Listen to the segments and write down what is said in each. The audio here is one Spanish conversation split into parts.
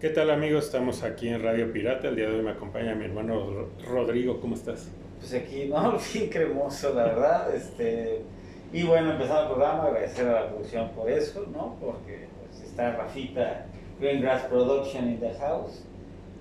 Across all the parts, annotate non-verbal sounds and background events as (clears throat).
¿Qué tal amigos? Estamos aquí en Radio Pirata. El día de hoy me acompaña mi hermano Rodrigo. ¿Cómo estás? Pues aquí, (laughs) no, bien cremoso, la verdad. Este, y bueno, empezando el programa, agradecer a la producción por eso, ¿no? Porque pues, está Rafita Greengrass Production in the house.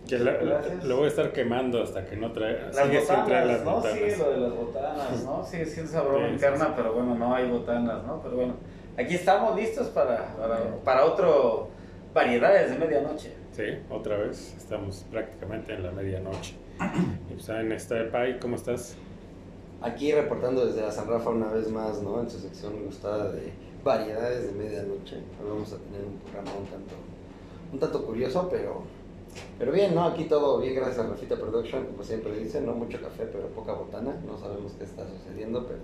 Que la, lo voy a estar quemando hasta que no traiga. Las sigue botanas, las ¿no? Botanas. Sí, lo de las botanas, ¿no? Sigue siendo esa broma interna, pero bueno, no hay botanas, ¿no? Pero bueno, aquí estamos listos para, para, para otro variedades de medianoche. Sí, otra vez, estamos prácticamente en la medianoche. (clears throat) y pues en este Pai, ¿cómo estás? Aquí reportando desde la San Rafa una vez más, ¿no? En su sección gustada de variedades de medianoche. Hoy vamos a tener un programa un tanto, un tanto curioso, pero, pero bien, ¿no? Aquí todo bien gracias a Rafita Production, como siempre dicen, ¿no? Mucho café, pero poca botana. No sabemos qué está sucediendo, pero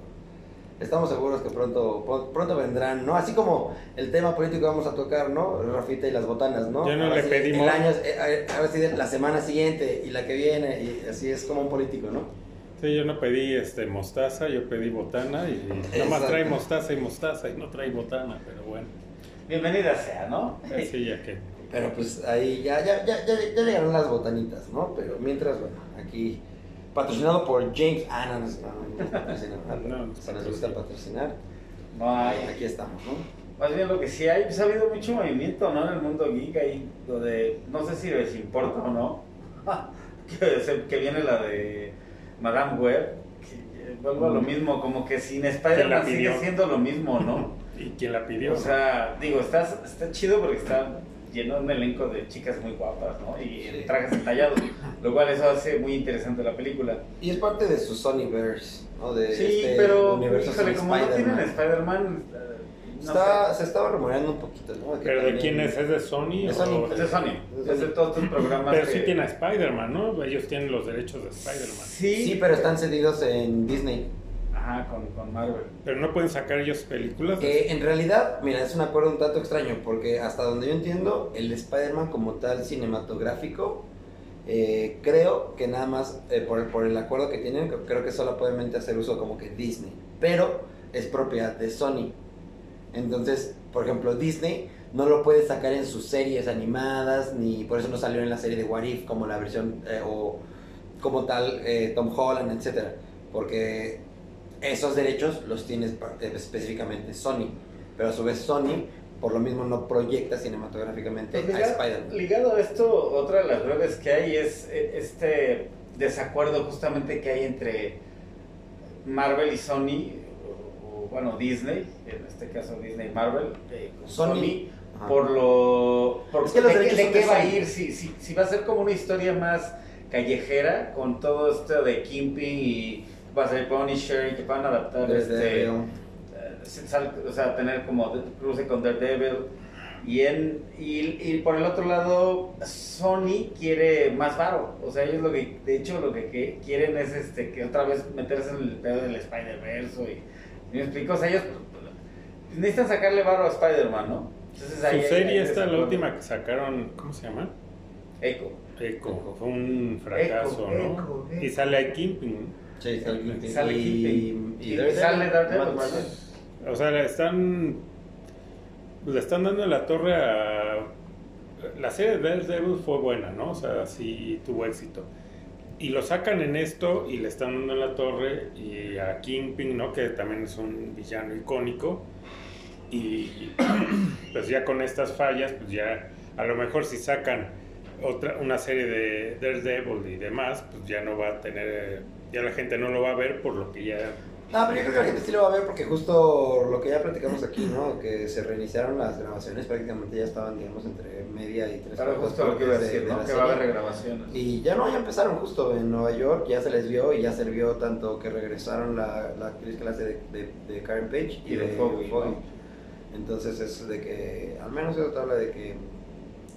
estamos seguros que pronto, pronto vendrán, ¿no? Así como el tema político que vamos a tocar, ¿no? Rafita y las botanas, ¿no? Ya no le pedimos. El año, eh, a ver si la semana siguiente y la que viene, y así es como un político, ¿no? Sí, yo no pedí este mostaza, yo pedí botana y nomás trae mostaza y mostaza y no trae botana, pero bueno. Bienvenida sea, ¿no? Sí, ya que. Pero pues ahí ya, ya, ya, ya, ya llegaron las botanitas, ¿no? Pero mientras, bueno, aquí patrocinado por James. Ah, no, no, no, no, no, no nos gusta patrocinar. No hay. Aquí estamos, ¿no? Más bien lo que sí hay, pues ha habido mucho movimiento, ¿no? En el mundo geek ahí, lo de, no sé si les importa o no, (laughs) que, que viene la de Madame Web, que vuelvo a lo mm. mismo, como que sin Spider-Man sigue siendo lo mismo, ¿no? (laughs) ¿Y quién la pidió? O sea, digo, está, está chido porque está lleno de un elenco de chicas muy guapas, ¿no? Y sí. trajes entallados, lo cual eso hace muy interesante la película. Y es parte de su Sonyverse, ¿no? De sí, este pero híjole, como no tienen Spider-Man... Eh, no Está, se estaba rumoreando un poquito, ¿no? Que ¿Pero de quién es? ¿Es de Sony? De Sony. Es de Sony. Es de todos tus programas. Pero sí tiene a Spider-Man, ¿no? Ellos tienen los derechos de Spider-Man. Sí, sí, pero están cedidos en Disney. Ajá, con, con, Marvel. Pero no pueden sacar ellos películas. Eh, en realidad, mira, es un acuerdo un tanto extraño, porque hasta donde yo entiendo, el Spider-Man como tal cinematográfico, eh, creo que nada más eh, por, por, el acuerdo que tienen, creo que solo pueden hacer uso como que Disney, pero es propiedad de Sony. Entonces, por ejemplo, Disney no lo puede sacar en sus series animadas, ni por eso no salió en la serie de What If, como la versión, o como tal Tom Holland, etcétera, porque esos derechos los tiene eh, específicamente Sony, pero a su vez Sony por lo mismo no proyecta cinematográficamente pues ligado, a Spider-Man. Ligado a esto, otra de las breves que hay es eh, este desacuerdo justamente que hay entre Marvel y Sony, o, bueno, Disney, en este caso Disney y Marvel, eh, Sony, Sony por lo... Por, es que los de, de qué va a ir, si, si, si va a ser como una historia más callejera, con todo esto de Kimping y va a ser Punisher y que van a adaptar este, uh, o sea, tener como cruce con Daredevil. Y, en, y, y, por el otro lado, Sony quiere más varo. O sea, ellos lo que, de hecho, lo que, quieren es este que otra vez meterse en el pedo del Spider-Verse. Y, me explico, o sea, ellos necesitan sacarle varo a Spider-Man, ¿no? Entonces, Su serie esta, la última que sacaron, ¿cómo se llama? Echo. Echo. Fue un fracaso, ¿no? Echo, Y sale a Kingpin. Sí, sale y, y, sale Daredevil. O sea, le están, le están dando la torre a... La serie de Daredevil fue buena, ¿no? O sea, sí tuvo éxito. Y lo sacan en esto y le están dando la torre y a Kingpin, ¿no? Que también es un villano icónico. Y (clears throat) pues ya con estas fallas, pues ya a lo mejor si sacan otra una serie de Daredevil y demás, pues ya no va a tener ya la gente no lo va a ver por lo que ya... No, pero yo creo que la gente sí lo va a ver porque justo lo que ya platicamos aquí, ¿no? Que se reiniciaron las grabaciones, prácticamente ya estaban, digamos, entre media y tres Claro, justo lo que iba a decir, ¿no? Que va a haber regrabaciones. Y ya no, ya empezaron justo en Nueva York, ya se les vio y ya se vio tanto que regresaron la, la actriz que la hace de, de, de Karen Page y, de, de Foggy. Entonces es de que, al menos eso te habla de que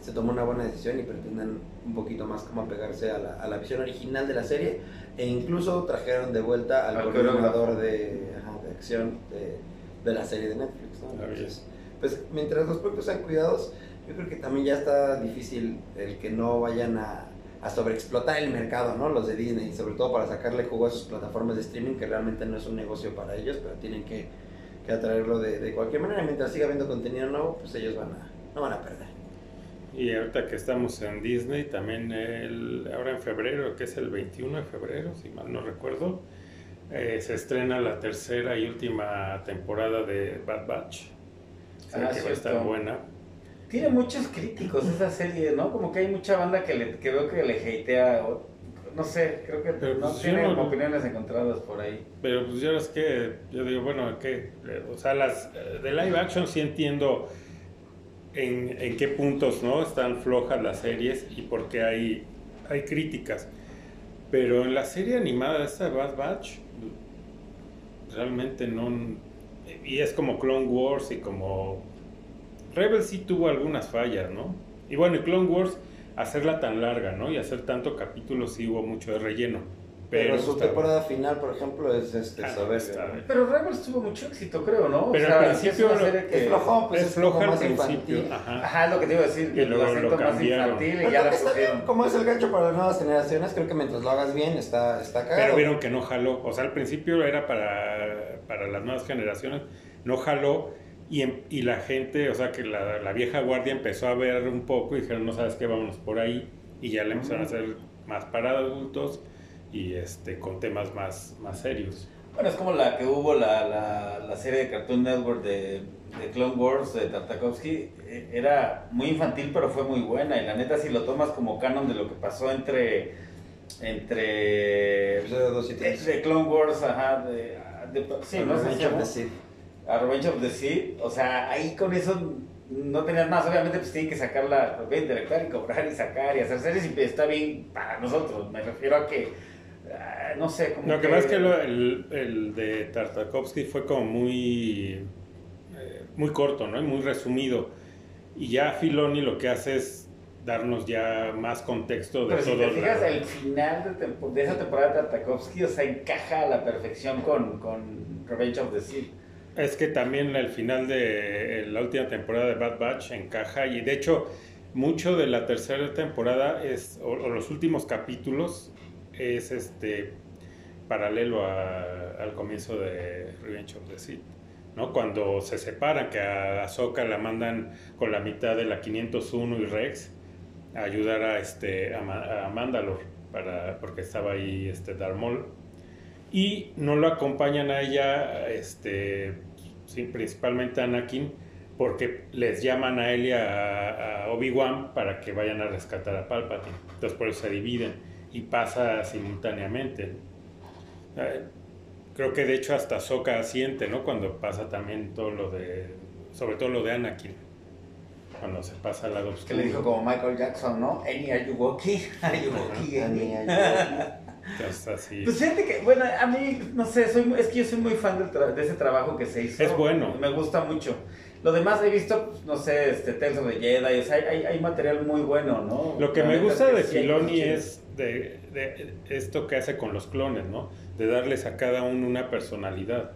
se tomó una buena decisión y pretenden un poquito más como apegarse a la, a la visión original de la serie e incluso trajeron de vuelta al, coordinador de, de, acción de, de, la serie de Netflix. ¿no? Entonces, pues mientras los proyectos sean cuidados, yo creo que también ya está difícil el que no vayan a, a sobreexplotar el mercado, ¿no? Los de Disney, sobre todo para sacarle jugo a sus plataformas de streaming, que realmente no es un negocio para ellos, pero tienen que, que atraerlo de, de cualquier manera. Mientras siga habiendo contenido nuevo, pues ellos van a, no van a perder. Y ahorita que estamos en Disney, también el, ahora en febrero, que es el 21 de febrero, si mal no recuerdo, eh, se estrena la tercera y última temporada de Bad Batch. Ah, que va a estar buena. Tiene muchos críticos esa serie, ¿no? Como que hay mucha banda que, le, que veo que le hatea. no sé, creo que no pues, tiene opiniones encontradas por ahí. Pero pues yo es que, yo digo, bueno, que, o sea, las de live action sí entiendo en, qué puntos no están flojas las series y por qué hay, hay críticas. Pero en la serie animada de Bad Batch, realmente no... Y es como Clone Wars y como... Rebels sí tuvo algunas fallas, ¿no? Y bueno, Clone Wars, hacerla tan larga, ¿no? Y hacer tanto capítulo sí hubo mucho de relleno. Pero, su temporada final, por ejemplo, es este ah, Pero Rebels tuvo mucho éxito, creo, ¿no? Pero al principio es, que... es flojo, pues es, floja al principio. Ajá. Ajá, lo que te iba a decir. Que luego lo, cambiaron. y ya la está bien, como es el gancho para las nuevas generaciones, creo que mientras lo hagas bien está, está cagado. Pero vieron que no jaló. O sea, al principio era para, para las nuevas generaciones, no jaló. Y, y la gente, o sea, que la, la, vieja guardia empezó a ver un poco y dijeron, no sabes qué, vámonos por ahí. Y ya le empezaron a hacer más para adultos y este, con temas más, más serios. Bueno, es como la que hubo la, la, la serie de Cartoon Network de, de, Clone Wars de Tartakovsky. E, era muy infantil, pero fue muy buena. Y la neta, si lo tomas como canon de lo que pasó entre. entre. De Clone Wars, ajá. De, sí, no sé. A Revenge of the Sea. O sea, ahí con eso no tenías más. Obviamente, pues tienen que sacarla, director y cobrar y sacar y hacer series. Y está bien para nosotros. Me refiero a que no sé. Como Lo que, pasa es que el, el, de Tartakovsky fue como muy, eh, muy corto, ¿no? muy resumido. Y ya Filoni lo que hace es darnos ya más contexto de Pero todo. Si te fijas, el final de, de, esa temporada de Tartakovsky, o sea, encaja a la perfección con, con Revenge of the Sea. Es que también el final de la última temporada de Bad Batch encaja y de hecho mucho de la tercera temporada es, o los últimos capítulos es este paralelo al comienzo de Revenge of the Sith. ¿no? Cuando se separan, que a Ahsoka la mandan con la mitad de la 501 y Rex a ayudar a, este, a, para, porque estaba ahí este Darth Maul. Y no lo acompañan a ella, este, principalmente a Anakin, porque les llaman a él y a, a Obi-Wan para que vayan a rescatar a Palpatine. Entonces por eso se dividen y pasa simultáneamente. Eh, creo que de hecho hasta Soka siente, ¿no? Cuando pasa también todo lo de, sobre todo lo de Anakin, cuando se pasa al lado oscuro. Que le dijo como Michael Jackson, ¿no? Any are you walking? (laughs) Are you walking? Any are you así. Pues fíjate que, bueno, a mí, no sé, soy, es que yo soy muy fan de ese trabajo que se hizo. Es bueno. Me gusta mucho. Lo demás he visto, pues, no sé, este, Tales of the Jedi, hay, hay, material muy bueno, ¿no? Lo que me gusta de Filoni es de, de, esto que hace con los clones, ¿no? De darles a cada uno una personalidad.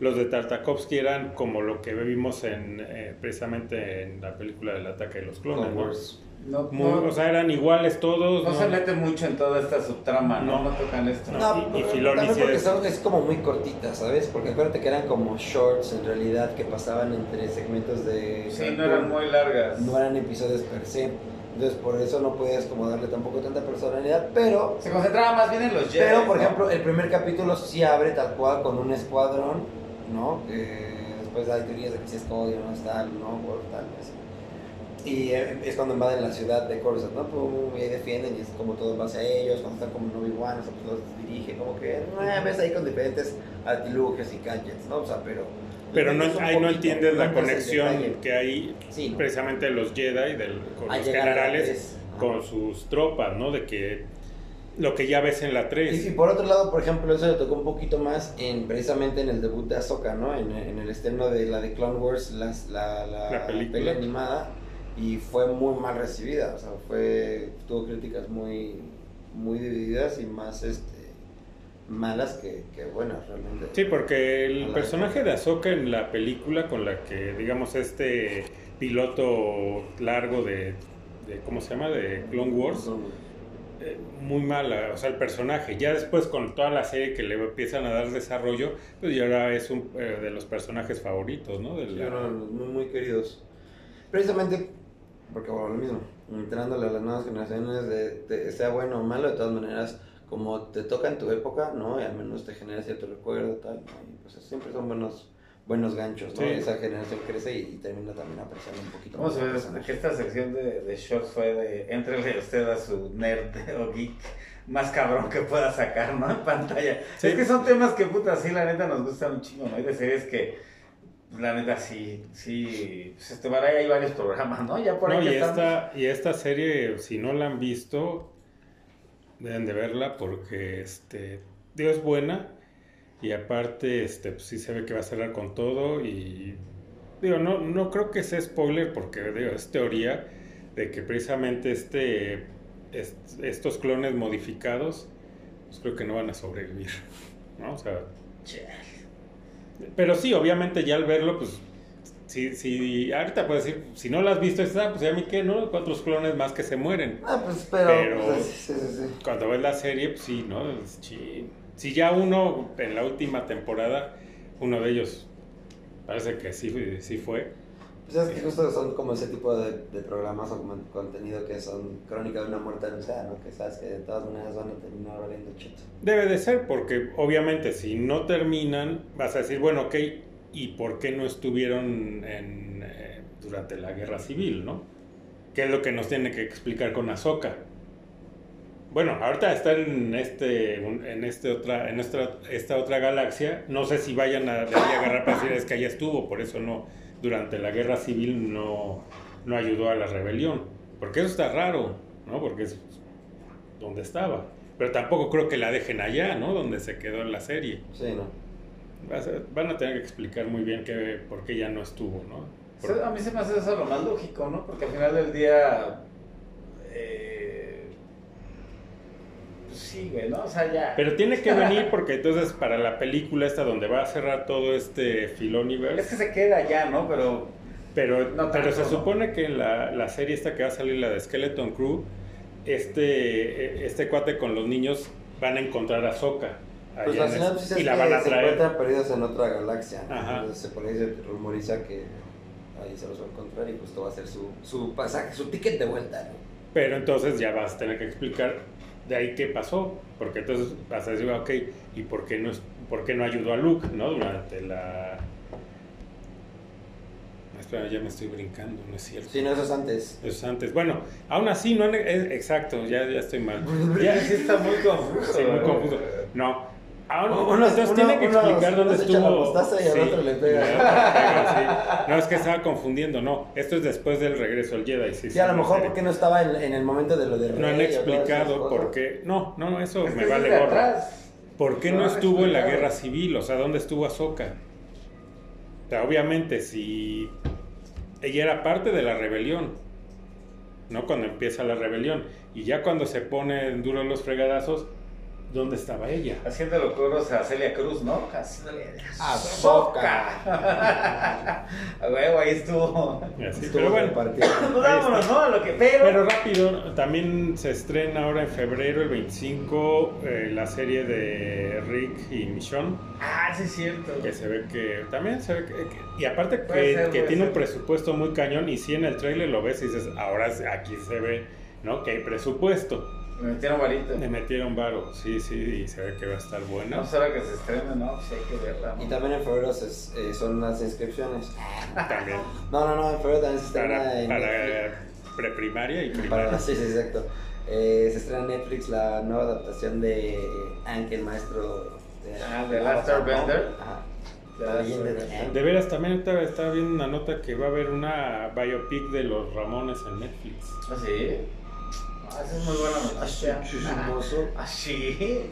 Los de Tartakovsky eran como lo que vimos en, eh, precisamente en la película del ataque de los clones, ¿no? o sea, eran iguales todos. No, se meten mucho en toda esta subtrama, ¿no? No, tocan esto. No, y, y también porque son, es como muy cortita, ¿sabes? Porque acuérdate que eran como shorts en realidad que pasaban entre segmentos de... Sí, no eran muy largas. No eran episodios per se. Entonces por eso no podías como darle tampoco tanta personalidad, pero... Se concentraba más bien en los Jedi. Pero por ejemplo, el primer capítulo sí abre tal cual con un escuadrón, ¿no? después hay teorías de que si es Cody no es tal, ¿no? Por tal, así. Y eh, es cuando invaden la ciudad de Coruscant, ¿no? Pum, y defienden y es como todo en base a ellos, cuando están como en Obi-Wan, pues los dirige, como que, eh, ves ahí con diferentes artilugios y gadgets, ¿no? O sea, pero pero no, ahí no entiendes la conexión que hay precisamente los Jedi, del, con los generales, con sus tropas, ¿no? De que lo que ya ves en la 3. Y, por otro lado, por ejemplo, eso le tocó un poquito más en precisamente en el debut de Ahsoka, ¿no? En, el estreno de la de Clone Wars, la, la, película animada, y fue muy mal recibida, o sea, fue, tuvo críticas muy, muy divididas y más este malas que, buenas realmente. Sí, porque el personaje de Ahsoka en la película con la que, digamos, este piloto largo de, ¿cómo se llama? De Clone Wars. Eh, muy mala, o sea, el personaje. Ya después con toda la serie que le empiezan a dar desarrollo, pues ya ahora es un eh, de los personajes favoritos, ¿no? muy, muy queridos. Precisamente porque bueno, lo mismo, entrándole a las nuevas generaciones, de, sea bueno o malo, de todas maneras, como te toca en tu época, ¿no? Y al menos te genera cierto recuerdo, tal, ¿no? Y pues siempre son buenos buenos ganchos, ¿no? Esa generación crece y, termina también apreciando un poquito Vamos más. a ver, que esta sección de, de shorts fue de entrele usted a su nerd o geek más cabrón que pueda sacar, ¿no? (laughs) En pantalla. Es que son temas que, puta, sí, la neta nos gustan un chingo, ¿no? Hay de series que, la neta, sí, sí, pues este, hay varios programas, ¿no? Ya por ahí y, esta, y esta serie, si no la han visto, deben de verla porque, este, Dios es buena y aparte, este, pues sí se ve que va a cerrar con todo y digo, no, no creo que sea spoiler porque digo, es teoría de que precisamente este, estos clones modificados, pues creo que no van a sobrevivir, ¿no? O sea... Pero sí, obviamente ya al verlo, pues si, si ahorita puedes decir, si no lo has visto, está, pues ya a mí qué, ¿no? Otros clones más que se mueren. Ah, pues pero, pues, cuando ves la serie, pues sí, ¿no? Es si ya uno, en la última temporada, uno de ellos parece que sí, sí fue. Pues es que justo son como ese tipo de, programas o contenido que son crónica de una muerte anunciada, ¿no? Que sabes que de todas maneras van a terminar valiendo chito. Debe de ser, porque obviamente si no terminan, vas a decir, bueno, ok, ¿y por qué no estuvieron en, eh, durante la guerra civil, no? ¿Qué es lo que nos tiene que explicar con Ahsoka? Bueno, ahorita está en este, en este otra, en esta otra galaxia. No sé si vayan a, agarrar para decir es que allá estuvo, por eso no, durante la guerra civil no, no ayudó a la rebelión. Porque eso está raro, ¿no? Porque es donde estaba. Pero tampoco creo que la dejen allá, ¿no? Donde se quedó en la serie. Sí, ¿no? Van a tener que explicar muy bien que, por qué ya no estuvo, ¿no? A mí se me hace eso lo más lógico, ¿no? Porque al final del día sí, güey, ¿no? O sea, ya. Pero tiene que venir porque entonces para la película esta donde va a cerrar todo este Filoniverse. Es que se queda ya, ¿no? Pero. Pero, pero se supone que en la, la, serie esta que va a salir, la de Skeleton Crew, este, este cuate con los niños van a encontrar a Soka. Pues la sinopsis es y la van a traer. se encuentran perdidos en otra galaxia. Entonces se pone, se rumoriza que ahí se los va a encontrar y pues esto va a ser su, su pasaje, su ticket de vuelta. ¿no? Pero entonces ya vas a tener que explicar de ahí qué pasó, porque entonces vas a decir, ok, ¿y por qué no, por qué no ayudó a Luke, ¿no? Durante la... Espera, ya me estoy brincando, no es cierto. Sí, no, eso es antes. Eso es antes. Bueno, aún así, no, exacto, ya, ya estoy mal. (laughs) ya sí está muy confuso. Sí, muy confuso. No, Ahora, entonces tiene que explicar dónde estuvo. y al otro le pega. (laughs) No, es que estaba confundiendo, no. Esto es después del regreso al Jedi. Sí, sí a lo mejor porque no estaba en, el momento de lo de No han explicado por qué. No, no, eso me vale gorro. ¿Por qué no, estuvo en la guerra civil? O sea, ¿dónde estuvo Ahsoka? O sea, obviamente, si ella era parte de la rebelión, ¿no? Cuando empieza la rebelión. Y ya cuando se ponen duros los fregadazos, ¿Dónde estaba ella? Haciéndolo coros a Celia Cruz, ¿no? a Soca. (laughs) a huevo, ahí estuvo. Así, pero bueno, vámonos, ¿no? Lo que, pero... pero rápido, también se estrena ahora en febrero, el 25, eh, la serie de Rick y Michonne. Ah, sí, es cierto. Que se ve que también se ve que. y aparte que, que tiene un presupuesto muy cañón. Y si en el trailer lo ves y dices, ahora aquí se ve, ¿no? Que hay presupuesto. Le metieron varito. Le metieron varo, sí, sí, y se ve que va a estar buena. No será que se estrene, ¿no? Sí, hay que verla. Y también en febrero se, eh, son las inscripciones. También. No, no, no, en febrero también se estrena para, en Para preprimaria y primaria. sí, sí, exacto. Eh, se estrena en Netflix la nueva adaptación de Anke, el maestro de, ah, de Last Airbender. De veras, también estaba viendo una nota que va a haber una biopic de los Ramones en Netflix. ¿Ah, sí? Ah, esa es muy buena noticia. Ah, sí.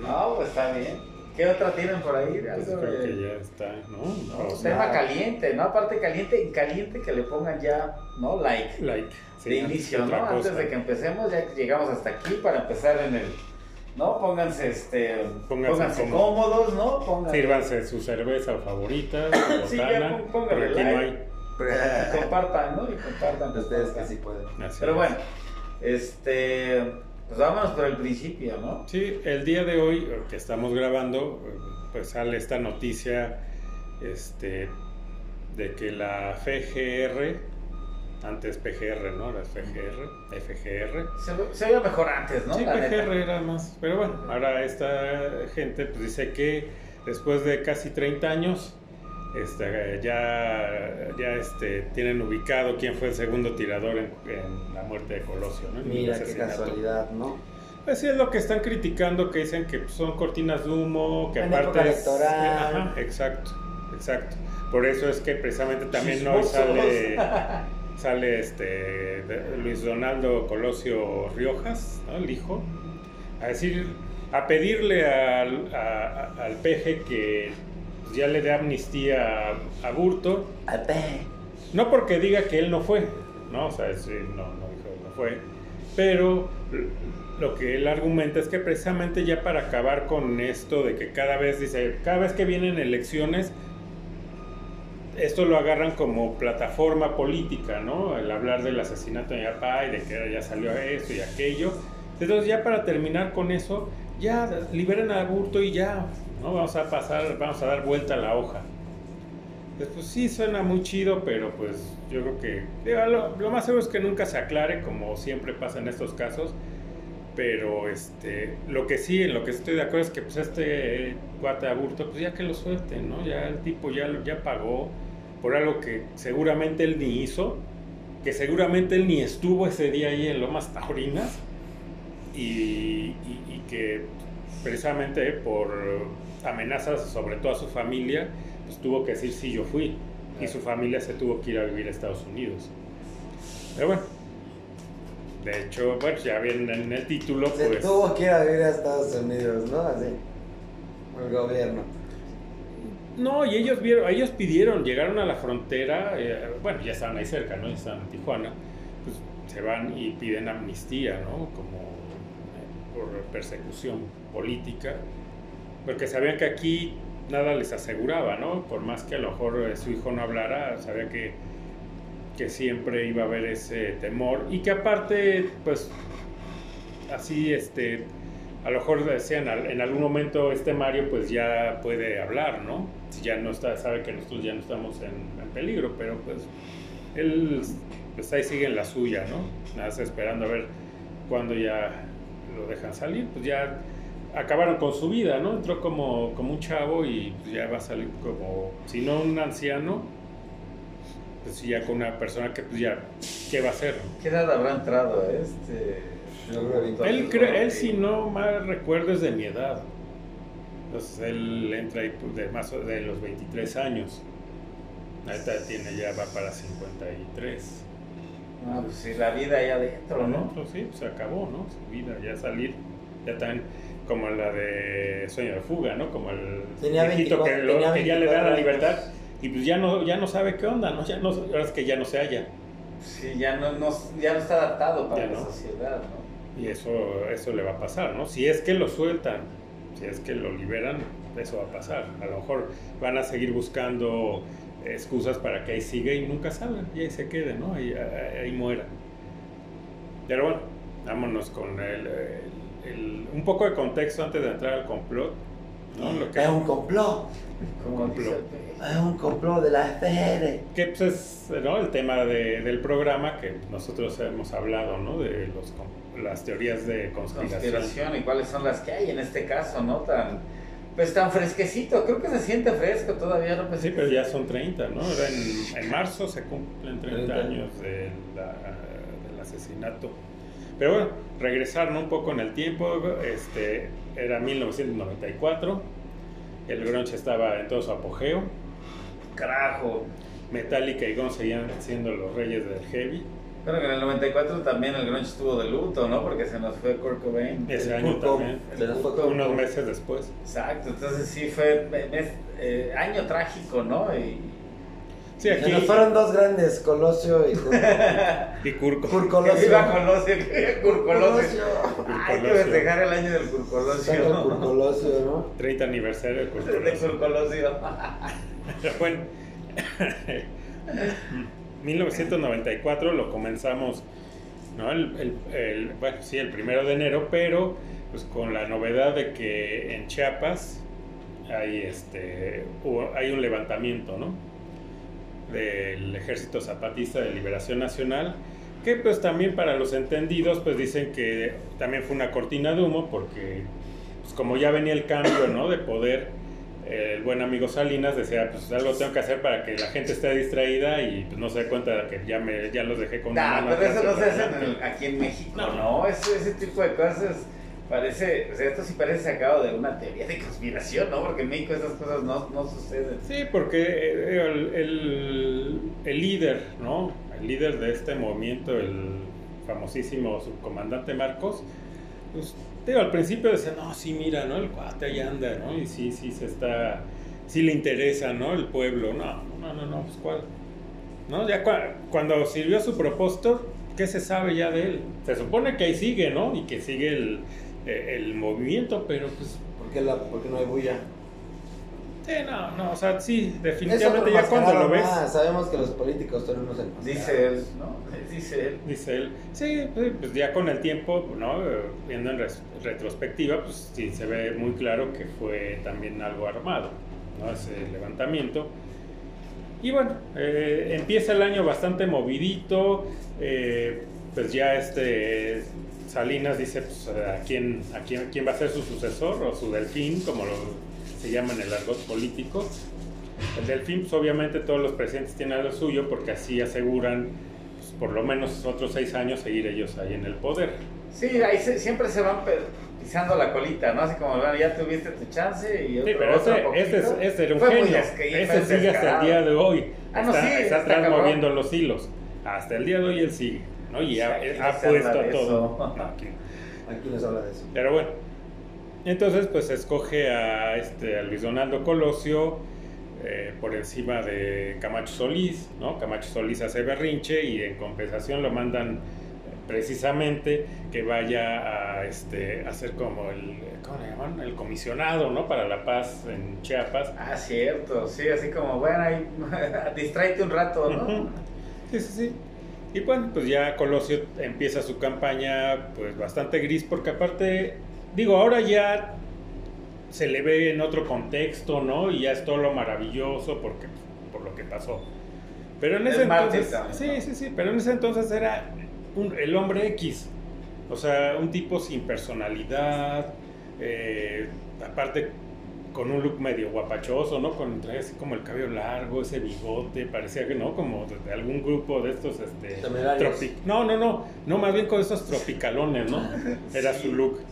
No, pues está bien. ¿Qué otra tienen por ahí? Pues creo que ya está, ¿no? no tema caliente, ¿no? Aparte caliente, caliente que le pongan ya, ¿no? Like. Like. de inicio, ¿no? Antes de que empecemos, ya llegamos hasta aquí para empezar en el. ¿No? Pónganse, este, pónganse, cómodos, ¿no? Pónganse. Sírvanse su cerveza favorita, su (laughs) sí, ya pónganle like. no hay. Y compartan, ¿no? Y compartan. Ustedes que sí pueden. Pero bueno. Este, pues vámonos por el principio, ¿no? Sí, el día de hoy que estamos grabando, pues sale esta noticia este, de que la FGR, Antes PGR, ¿no? Era FGR, FGR. Se, veía mejor antes, ¿no? Sí, PGR era más. Pero bueno, ahora esta gente pues, dice que después de casi 30 años este, ya, ya este, tienen ubicado quién fue el segundo tirador en, la muerte de Colosio. ¿no? Mira qué casualidad, ¿no? Pues sí, es lo que están criticando, que dicen que son cortinas de humo, que en aparte... electoral. Ajá, exacto, exacto. Por eso es que precisamente también hoy sale, (laughs) sale este, Luis Donaldo Colosio Riojas, ¿no? el hijo, a decir, a pedirle al, al PG que ya le dé amnistía a, Burto. No porque diga que él no fue, ¿no? O sea, no, no dijo que no fue. Pero lo que él argumenta es que precisamente ya para acabar con esto de que cada vez, dice, cada vez que vienen elecciones, esto lo agarran como plataforma política, ¿no? El hablar del asesinato de mi papá y de que ya salió esto y aquello. Entonces ya para terminar con eso, ya liberen a Burto y ya, ¿no? Vamos a pasar, vamos a dar vuelta a la hoja. Pues, sí suena muy chido, pero pues yo creo que lo, más seguro es que nunca se aclare, como siempre pasa en estos casos. Pero este, lo que sí, en lo que estoy de acuerdo es que pues este cuate aburto, pues ya que lo suelten, ¿no? Ya el tipo ya, ya pagó por algo que seguramente él ni hizo, que seguramente él ni estuvo ese día ahí en Lomas Taurinas y, y que precisamente por amenazas sobre todo a su familia, pues tuvo que decir sí, yo fui. Y su familia se tuvo que ir a vivir a Estados Unidos. Pero bueno, de hecho, bueno, ya viene en el título, se pues... tuvo que ir a vivir a Estados Unidos, ¿no? Así, el gobierno. No, y ellos vieron, ellos pidieron, llegaron a la frontera, eh, bueno, ya estaban ahí cerca, ¿no? Ya estaban en Tijuana, pues se van y piden amnistía, ¿no? Como eh, por persecución política porque sabían que aquí nada les aseguraba, ¿no? Por más que a lo mejor eh, su hijo no hablara, sabía que, que siempre iba a haber ese temor y que aparte, pues, así, este, a lo mejor decían, en algún momento este Mario pues ya puede hablar, ¿no? Ya no está, sabe que nosotros ya no estamos en, peligro, pero pues él, pues ahí sigue en la suya, ¿no? Nada, esperando a ver cuándo ya lo dejan salir, pues ya acabaron con su vida, ¿no? Entró como, como un chavo y pues, ya va a salir como, si no un anciano, pues ya con una persona que pues ya, ¿qué va a hacer? ¿Qué edad habrá entrado este? Él, él si no mal recuerdo es de mi edad. Entonces él entra ahí pues, de más de los 23 años. Ahorita tiene ya va para 53. Ah, pues sí, la vida ya adentro, ¿no? Pues sí, se acabó, ¿no? Su vida, ya salir, ya también como la de Sueño de Fuga, ¿no? Como el tenía viejito que, lo, ya le da la libertad y pues ya no, ya no sabe qué onda, ¿no? Ya no, ahora es que ya no se halla. Sí, ya no, no ya no está adaptado para la sociedad, ¿no? Y eso, eso le va a pasar, ¿no? Si es que lo sueltan, si es que lo liberan, eso va a pasar. A lo mejor van a seguir buscando excusas para que ahí siga y nunca salgan y ahí se quede, ¿no? Ahí, ahí, muera. Pero bueno, vámonos con el, un poco de contexto antes de entrar al complot. ¿no? es un complot. Un complot. Es un complot de la FGR. Que pues, es ¿no? el tema de, del programa que nosotros hemos hablado, ¿no? De los, las teorías de conspiración. y cuáles son las que hay en este caso, ¿no? Tan, pues tan fresquecito, creo que se siente fresco todavía, ¿no? Pues sí, pero ya son 30, ¿no? En, en marzo se cumplen 30, años de del asesinato pero bueno, regresar un poco en el tiempo, este, era 1994, el grunge estaba en todo su apogeo. Carajo. Metallica y Guns seguían siendo los reyes del heavy. Pero que en el 94 también el grunge estuvo de luto, ¿no? Porque se nos fue Kurt Cobain. Ese año también. unos meses después. Exacto, entonces sí fue eh, año trágico, ¿no? Y, Sí, aquí. fueron dos grandes, Colosio y Curco. (laughs) y Curco. Curcolosio. Iba Colosio, Curcolosio. Hay que festejar el año del Curcolosio. El Curcolosio, ¿no? 30 aniversario del Curcolosio. Del Curcolosio. bueno, (laughs) 1994 lo comenzamos, ¿no? El, el, bueno, sí, el primero de enero, pero pues con la novedad de que en Chiapas hay, este, hay un levantamiento, ¿no? Del Ejército Zapatista de Liberación Nacional, que pues también para los entendidos pues dicen que también fue una cortina de humo porque pues como ya venía el cambio, ¿no? De poder, el buen amigo Salinas decía, pues algo tengo que hacer para que la gente esté distraída y pues no se dé cuenta de que ya, me, ya los dejé con nah, pero eso no se hace aquí en México, ¿no? Ese, ese tipo de cosas parece, o sea, esto sí parece sacado de una teoría de conspiración, ¿no? Porque en México esas cosas no, no suceden. Sí, porque el, el, el, líder, ¿no? El líder de este movimiento, el famosísimo subcomandante Marcos, pues, digo, al principio decía, no, sí, mira, ¿no? El cuate ahí anda, ¿no? Y sí, sí se está, sí le interesa, ¿no? El pueblo, no, no, no, no, pues cuál. ¿No? Ya cuando sirvió su propósito, ¿qué se sabe ya de él? Se supone que ahí sigue, ¿no? Y que sigue el, eh, el movimiento, pero pues... ¿Por qué, la, por qué no hay bulla? Sí, no, no, o sea, sí, definitivamente ya cuando lo ves... sabemos que los políticos son unos Dice él, ¿no? (laughs) Dice él. Dice él. Sí, pues, pues ya con el tiempo, ¿no? Viendo en retrospectiva, pues sí se ve muy claro que fue también algo armado, ¿no? Ese levantamiento. Y bueno, eh, empieza el año bastante movidito, eh, pues ya este Salinas dice pues, a, quién, a, quién, quién va a ser su sucesor o su delfín, como lo, se llama en el argot político. El delfín, pues obviamente todos los presidentes tienen lo suyo porque así aseguran pues, por lo menos otros seis años seguir ellos ahí en el poder. Sí, ahí siempre se van pisando la colita, ¿no? Así como, bueno, ya tuviste tu chance y otro, Sí, pero ese, ese, ese, era un genio. ese sigue hasta el día de hoy. Ah, no, está, sí, está atrás moviendo los hilos. Hasta el día de hoy él sigue. ¿No? Y ha, puesto a todo. aquí, (laughs) aquí les habla de eso. Pero bueno, entonces pues escoge a, este, a Luis Donaldo Colosio eh, por encima de Camacho Solís, ¿no? Camacho Solís hace berrinche y en compensación lo mandan precisamente que vaya a este hacer como el ¿cómo le llaman? el comisionado no para la paz en Chiapas ah cierto sí así como bueno ahí (laughs) distráete un rato no sí sí sí y bueno, pues ya Colosio empieza su campaña pues bastante gris porque aparte, digo, ahora ya se le ve en otro contexto, ¿no? Y ya es todo lo maravilloso porque por lo que pasó. Pero en ese entonces, sí, sí, sí, pero en ese entonces era el hombre X, o sea, un tipo sin personalidad, eh, aparte con un look medio guapachoso, ¿no? Con traje así como el cabello largo, ese bigote, parecía que no, como de algún grupo de estos, este, tropic no, no, no, no, más bien con esos tropicalones, ¿no? (laughs) Era su look. (laughs)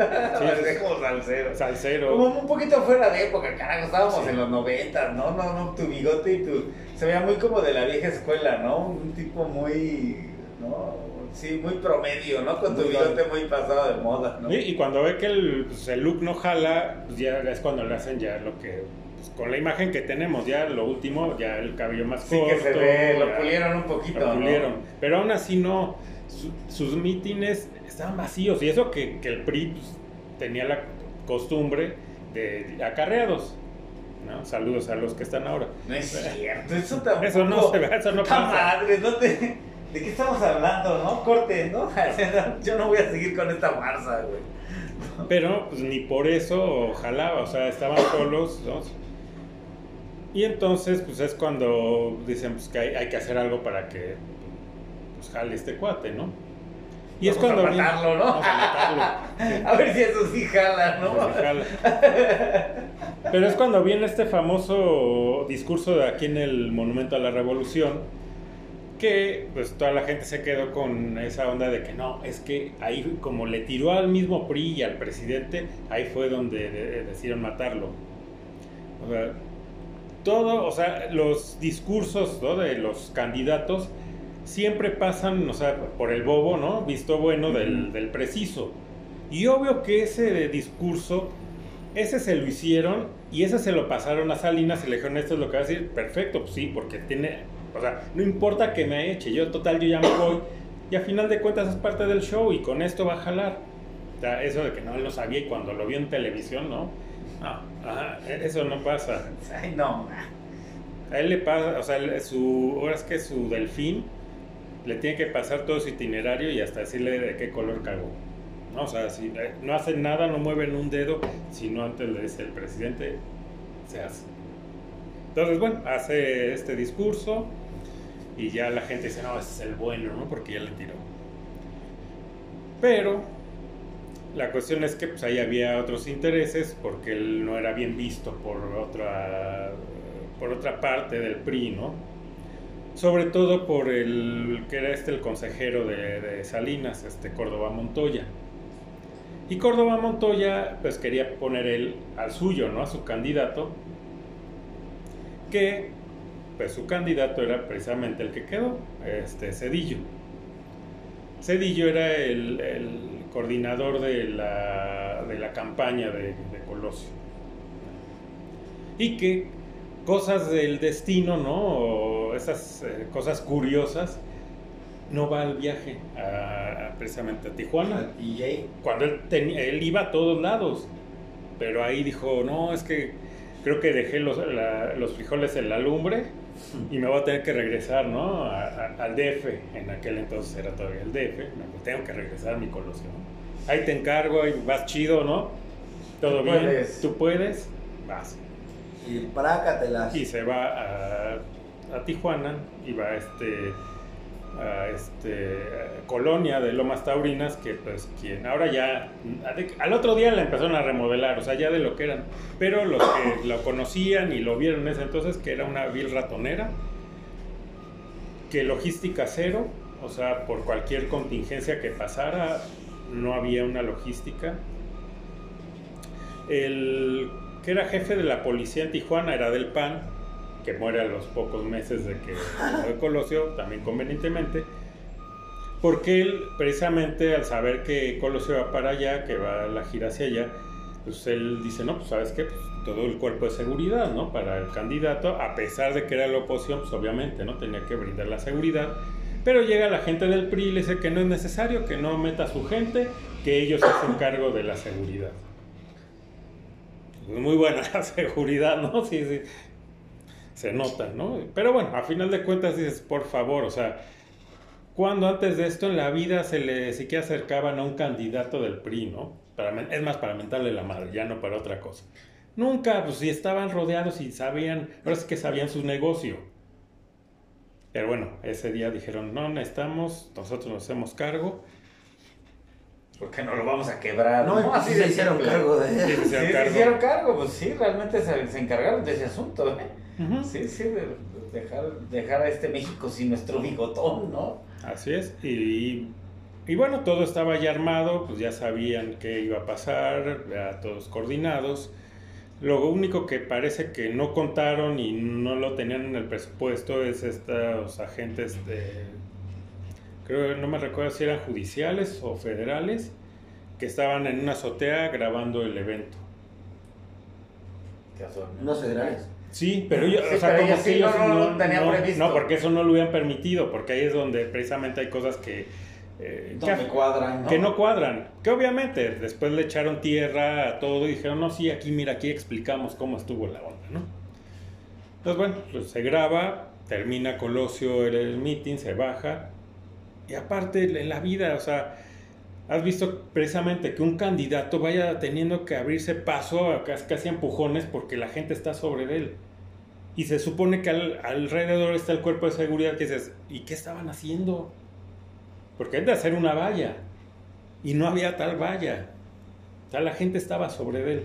Sí, como salsero. Salsero. Como un poquito fuera de época, carajo, estábamos en los 90, ¿no? No, no, tu bigote y tu... Se veía muy como de la vieja escuela, ¿no? Un tipo muy... ¿no? Sí, muy promedio, ¿no? Con tu bigote muy pasado de moda, ¿no? y cuando ve que el, pues, el, look no jala, pues ya es cuando le hacen ya lo que... Pues, con la imagen que tenemos, ya lo último, ya el cabello más corto. Sí, que se ve, lo pulieron un poquito, Lo pulieron, pero aún así no... sus mítines estaban vacíos, y eso que, que el PRI pues, tenía la costumbre de acarreados. ¿no? Saludos a los que están ahora. No es (laughs) cierto, eso tampoco. Eso no se ve, eso no pasa. madre, no te... ¿De qué estamos hablando, no? Corte, (laughs) ¿no? Yo no voy a seguir con esta farsa, güey. Pero, pues ni por eso jalaba, o sea, estaban solos, ¿no? Y entonces, pues es cuando dicen pues, que hay, que hacer algo para que pues, jale este cuate, ¿no? Y es cuando. A matarlo, ¿no? a, matarlo. a ver si eso sí jala, ¿no? jala. (laughs) Pero es cuando viene este famoso discurso de aquí en el Monumento a la Revolución que pues toda la gente se quedó con esa onda de que no, es que ahí como le tiró al mismo PRI y al presidente, ahí fue donde decidieron matarlo. O sea, todo, o sea, los discursos de los candidatos siempre pasan, o sea, por el bobo, ¿no? Visto bueno del, del preciso. Y obvio que ese discurso, ese se lo hicieron y ese se lo pasaron a Salinas y le dijeron, esto es lo que va a decir, perfecto, pues sí, porque tiene o sea, no importa que me eche, yo total, yo ya me voy. Y a final de cuentas es parte del show y con esto va a jalar. O sea, eso de que no, lo sabía y cuando lo vio en televisión, ¿no? No, ajá, eso no pasa. Ay, no. A él le pasa, o sea, su, ahora es que su delfín le tiene que pasar todo su itinerario y hasta decirle de qué color cagó. ¿no? O sea, si eh, no hacen nada, no mueven un dedo, sino antes le dice el presidente, se hace. Entonces, bueno, hace este discurso y ya la gente dice, no, ese es el bueno, ¿no? Porque ya le tiró. Pero la cuestión es que pues, ahí había otros intereses porque él no era bien visto por otra, por otra parte del PRI, ¿no? Sobre todo por el que era este el consejero de, Salinas, este Córdoba Montoya. Y Córdoba Montoya pues quería poner él al suyo, ¿no? A su candidato, que pues su candidato era precisamente el que quedó, este Cedillo. Cedillo era el, coordinador de la, de la campaña de, Colosio. Y que cosas del destino, ¿no? O esas eh, cosas curiosas, no va al viaje a, precisamente a Tijuana. Cuando él, él iba a todos lados, pero ahí dijo, no, es que creo que dejé los, los frijoles en la lumbre y me voy a tener que regresar, ¿no? al DF, en aquel entonces era todavía el DF, me tengo que regresar a mi colosio, Ahí te encargo, ahí vas chido, ¿no? Todo bien, tú puedes, vas. Y prácatelas. Y se va a, a Tijuana y va a este este, colonia de Lomas Taurinas, que pues quien ahora ya, al otro día la empezaron a remodelar, o sea, ya de lo que eran, pero los que lo conocían y lo vieron en ese entonces, que era una vil ratonera, que logística cero, o sea, por cualquier contingencia que pasara, no había una logística. El que era jefe de la policía en Tijuana era del PAN, muere a los pocos meses de que Colosio, también convenientemente, porque él, precisamente al saber que Colosio va para allá, que va la gira hacia allá, pues él dice, no, pues sabes qué, pues, todo el cuerpo de seguridad, ¿no? Para el candidato, a pesar de que era la oposición, pues obviamente, ¿no? Tenía que brindar la seguridad. Pero llega la gente del PRI y le dice que no es necesario, que no meta a su gente, que ellos hacen cargo de la seguridad. Muy buena (laughs) la seguridad, ¿no? Sí, sí se nota, ¿no? Pero bueno, a final de cuentas dices, por favor, o sea, cuando antes de esto en la vida se le siquiera acercaban a un candidato del PRI, ¿no? Para, es más, para mentarle la madre, ya no para otra cosa. Nunca, pues si estaban rodeados y sabían, ahora es que sabían su negocio. Pero bueno, ese día dijeron, no necesitamos, nosotros nos hacemos cargo. Porque no lo vamos a quebrar. No, así se hicieron cargo de Sí, se hicieron cargo, pues sí, realmente se, se encargaron de ese asunto. ¿eh? Sí, sí, dejar, dejar a este México sin nuestro bigotón, ¿no? Así es, y, y bueno, todo estaba ya armado, pues ya sabían qué iba a pasar, ya todos coordinados. Lo único que parece que no contaron y no lo tenían en el presupuesto es estos agentes de, creo, no me recuerdo si eran judiciales o federales, que estaban en una azotea grabando el evento. ¿No federales? Sí, pero ellos, o sea, como que ellos no, no, no, porque eso no lo hubieran permitido, porque ahí es donde precisamente hay cosas que... Eh, que, cuadran, que no cuadran, que obviamente después le echaron tierra a todo y dijeron, no, sí, aquí, mira, aquí explicamos cómo estuvo la onda, ¿no? Entonces, bueno, pues se graba, termina Colosio el meeting, se baja, y aparte en la vida, o sea, has visto precisamente que un candidato vaya teniendo que abrirse paso, casi empujones, porque la gente está sobre él. Y se supone que alrededor está el cuerpo de seguridad que dices, ¿y qué estaban haciendo? Porque hay de hacer una valla. Y no había tal valla. O sea, la gente estaba sobre él.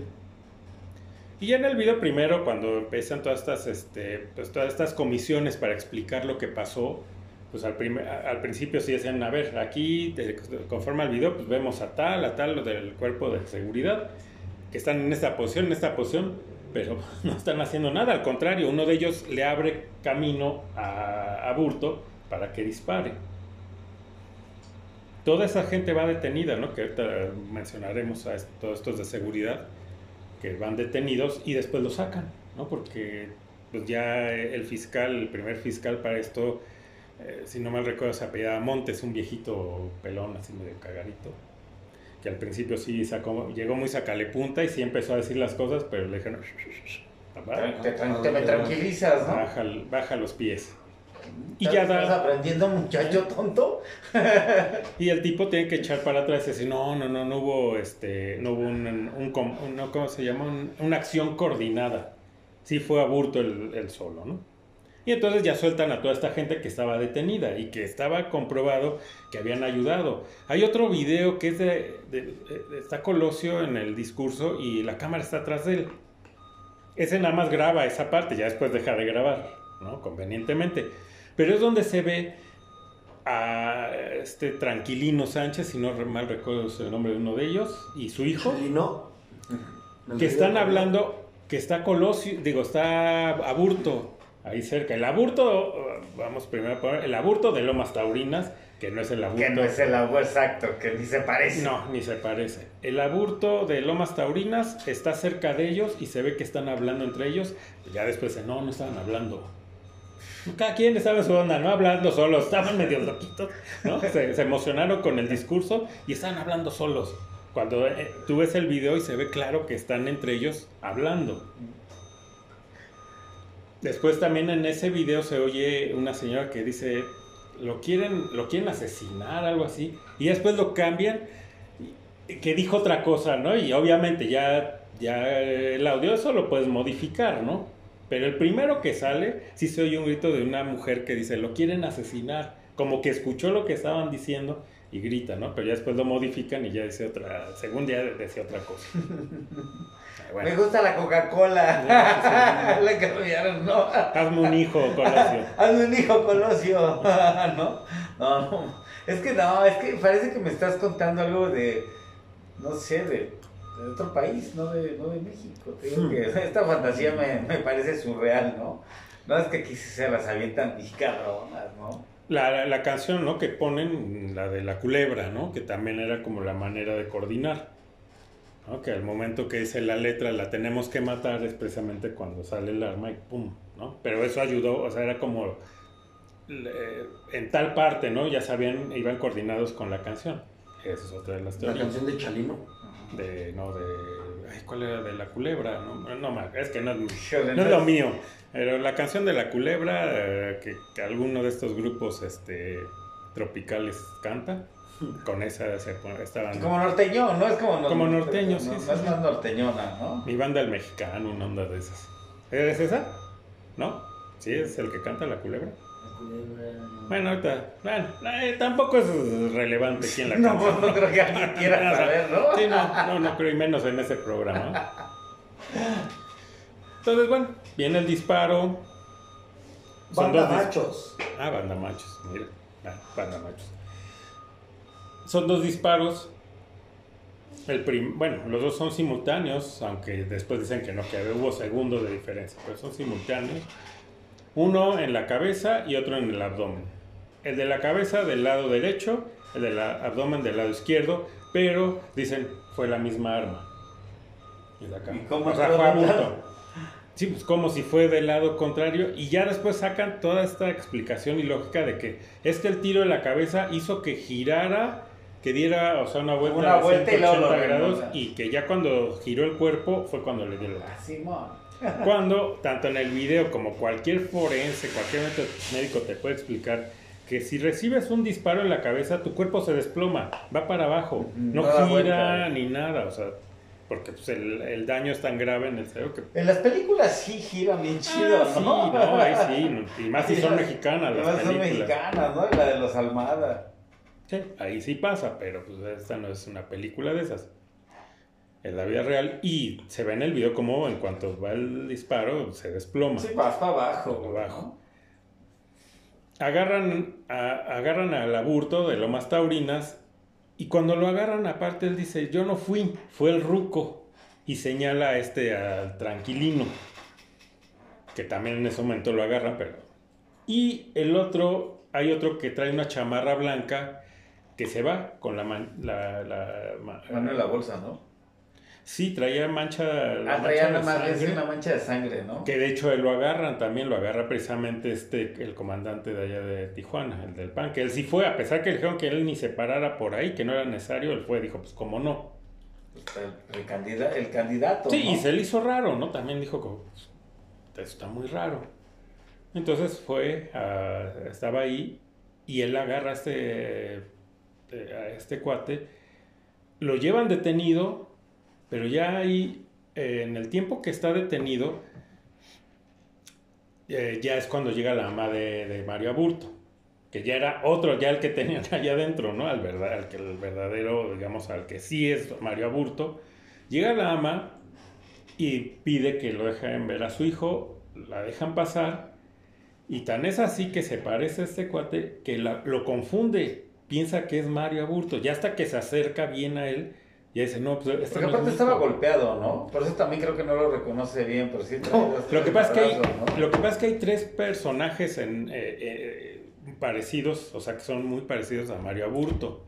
Y ya en el video primero, cuando empiezan todas estas, este, pues todas estas comisiones para explicar lo que pasó, pues al, al principio sí decían, a ver, aquí conforme al video, pues vemos a tal, a tal, del cuerpo de seguridad, que están en esta posición, en esta posición, pero (laughs) no están haciendo nada, al contrario, uno de ellos le abre camino a, a Burto para que dispare. Toda esa gente va detenida, ¿no? Que ahorita mencionaremos a todos estos de seguridad, que van detenidos y después lo sacan, ¿no? Porque pues ya el fiscal, el primer fiscal para esto, eh, si no mal recuerdo, se apellidaba Montes, un viejito pelón, así medio cagadito, que al principio sí sacó, llegó muy sacale punta y sí empezó a decir las cosas, pero le dijeron, te, me tranquilizas, ¿no? Baja, baja los pies. Y ya ¿Estás aprendiendo, muchacho tonto? (laughs) y el tipo tiene que echar para atrás y decir, no, no, no, no hubo, este, no hubo un, un, ¿cómo se llama? una acción coordinada. sí fue aburto el, el solo, ¿no? Y entonces ya sueltan a toda esta gente que estaba detenida y que estaba comprobado que habían ayudado. Hay otro video que es de, está Colosio en el discurso y la cámara está atrás de él. Ese nada más graba esa parte, ya después deja de grabar, ¿no? Convenientemente. Pero es donde se ve a este Tranquilino Sánchez, si no mal recuerdo el nombre de uno de ellos, y su hijo. ¿Tranquilino? Que están hablando, que está Colosio, digo, está Aburto ahí cerca. El aburto, vamos primero a poner, el aburto de Lomas Taurinas, que no es el aburto. Que no es el aburto exacto, que ni se parece. No, ni se parece. El aburto de Lomas Taurinas está cerca de ellos y se ve que están hablando entre ellos. Ya después, no, no estaban hablando. Cada quien estaba en su onda, no hablando solos, estaban (laughs) medio loquitos, ¿no? Se, emocionaron con el discurso y estaban hablando solos. Cuando eh, tú ves el video y se ve claro que están entre ellos hablando. Después también en ese video se oye una señora que dice, lo quieren, lo quieren asesinar, algo así. Y después lo cambian, que dijo otra cosa, ¿no? Y obviamente ya, ya el audio eso lo puedes modificar, ¿no? Pero el primero que sale, sí se oye un grito de una mujer que dice, lo quieren asesinar. Como que escuchó lo que estaban diciendo y grita, ¿no? Pero ya después lo modifican y ya dice otra, según ya decía otra cosa. (laughs) Me gusta la Coca-Cola. la (laughs) cambiaron, ¿no? Hazme un hijo, Colosio. (laughs) Hazme un hijo, Colosio. (laughs) ¿No? No, no. Es que no, es que parece que me estás contando algo de, no sé, de, otro país, no de, no de México. Te digo que esta fantasía me, me, parece surreal, ¿no? No es que aquí se las avientan y ¿no? La, la, canción, ¿no? Que ponen, la de la culebra, ¿no? Que también era como la manera de coordinar. Que al momento que dice la letra la tenemos que matar es precisamente cuando sale el arma y pum, ¿no? Pero eso ayudó, o sea, era como en tal parte, ¿no? Ya sabían, iban coordinados con la canción. Esa es otra de las teorías. ¿La canción de Chalino? De, no, de... Ay, ¿cuál era? De la culebra, ¿no? No, es que no, no es lo mío. Pero la canción de la culebra, eh, que, que, alguno de estos grupos este, tropicales canta, (laughs) con esa se estaban... Como norteño, ¿no? Es como, como norteño, sí, no, sí. No es más norteñona, ¿no? Mi banda el mexicano, una onda de esas. ¿Es esa? ¿No? Sí, es el que canta la culebra. La culebra. Bueno, ahorita, bueno, eh, tampoco es relevante quién la (laughs) canta. no, pues no creo que alguien quiera (laughs) saber, ¿no? Sí, no, no, no creo, y menos en ese programa. Entonces, bueno, viene el disparo. Son banda machos. Ah, banda machos, mira, ah, banda machos. Son dos disparos. El bueno, los dos son simultáneos, aunque después dicen que no, que hubo segundos de diferencia, pero son simultáneos. Uno en la cabeza y otro en el abdomen. El de la cabeza del lado derecho, el del abdomen del lado izquierdo, pero dicen fue la misma arma. ¿Y cómo o sea, Sí, pues como si fue del lado contrario y ya después sacan toda esta explicación y lógica de que es que el tiro de la cabeza hizo que girara, que diera, o sea, una vuelta, una vuelta 180 grados y que ya cuando giró el cuerpo fue cuando le dio la... Simón. (laughs) cuando, tanto en el video como cualquier forense, cualquier médico te puede explicar que si recibes un disparo en la cabeza, tu cuerpo se desploma, va para abajo, no, gira ni nada, o sea, porque pues, el, el, daño es tan grave en el cerebro que... En las películas sí giran bien chido, ah, ¿no? Sí, no, ahí sí, (laughs) y más si son mexicanas las películas. son mexicanas, ¿no? La de los Almada. Sí, ahí sí pasa, pero pues esta no es una película de esas. Es la vida real y se ve en el video como en cuanto va el disparo se desploma. Sí, va para abajo. Para abajo. Agarran, a, agarran al aburto de Lomas Taurinas y cuando lo agarran, aparte, él dice, yo no fui, fue el ruco. Y señala a este, al tranquilino, que también en ese momento lo agarran, pero... Y el otro, hay otro que trae una chamarra blanca que se va con la... la, la, Mano en la bolsa, ¿no? Sí, traía mancha. Ah, traía una, una, mancha de sangre, ¿no? Que de hecho él lo agarran también, lo agarra precisamente este, el comandante de allá de Tijuana, el del PAN, que él sí fue, a pesar que le dijeron que él ni se parara por ahí, que no era necesario, él fue, dijo, pues cómo no. El, candidato, el candidato. Sí, y se le hizo raro, ¿no? También dijo, pues, está muy raro. Entonces fue, estaba ahí y él agarra a este, eh, a este cuate, lo llevan detenido pero ya ahí, eh, en el tiempo que está detenido, eh, ya es cuando llega la mamá de, Mario Aburto, que ya era otro, ya el que tenían allá adentro, ¿no? Al, verdad, al que el verdadero, digamos, al que sí es Mario Aburto. Llega la ama y pide que lo dejen ver a su hijo, la dejan pasar, y tan es así que se parece a este cuate que lo confunde, piensa que es Mario Aburto, ya hasta que se acerca bien a él y dice, no, pues este Porque aparte estaba golpeado, ¿no? Por eso también creo que no lo reconoce bien, pero sí lo, que pasa es que hay, lo que pasa es que hay tres personajes en, eh, eh, parecidos, o sea, que son muy parecidos a Mario Aburto.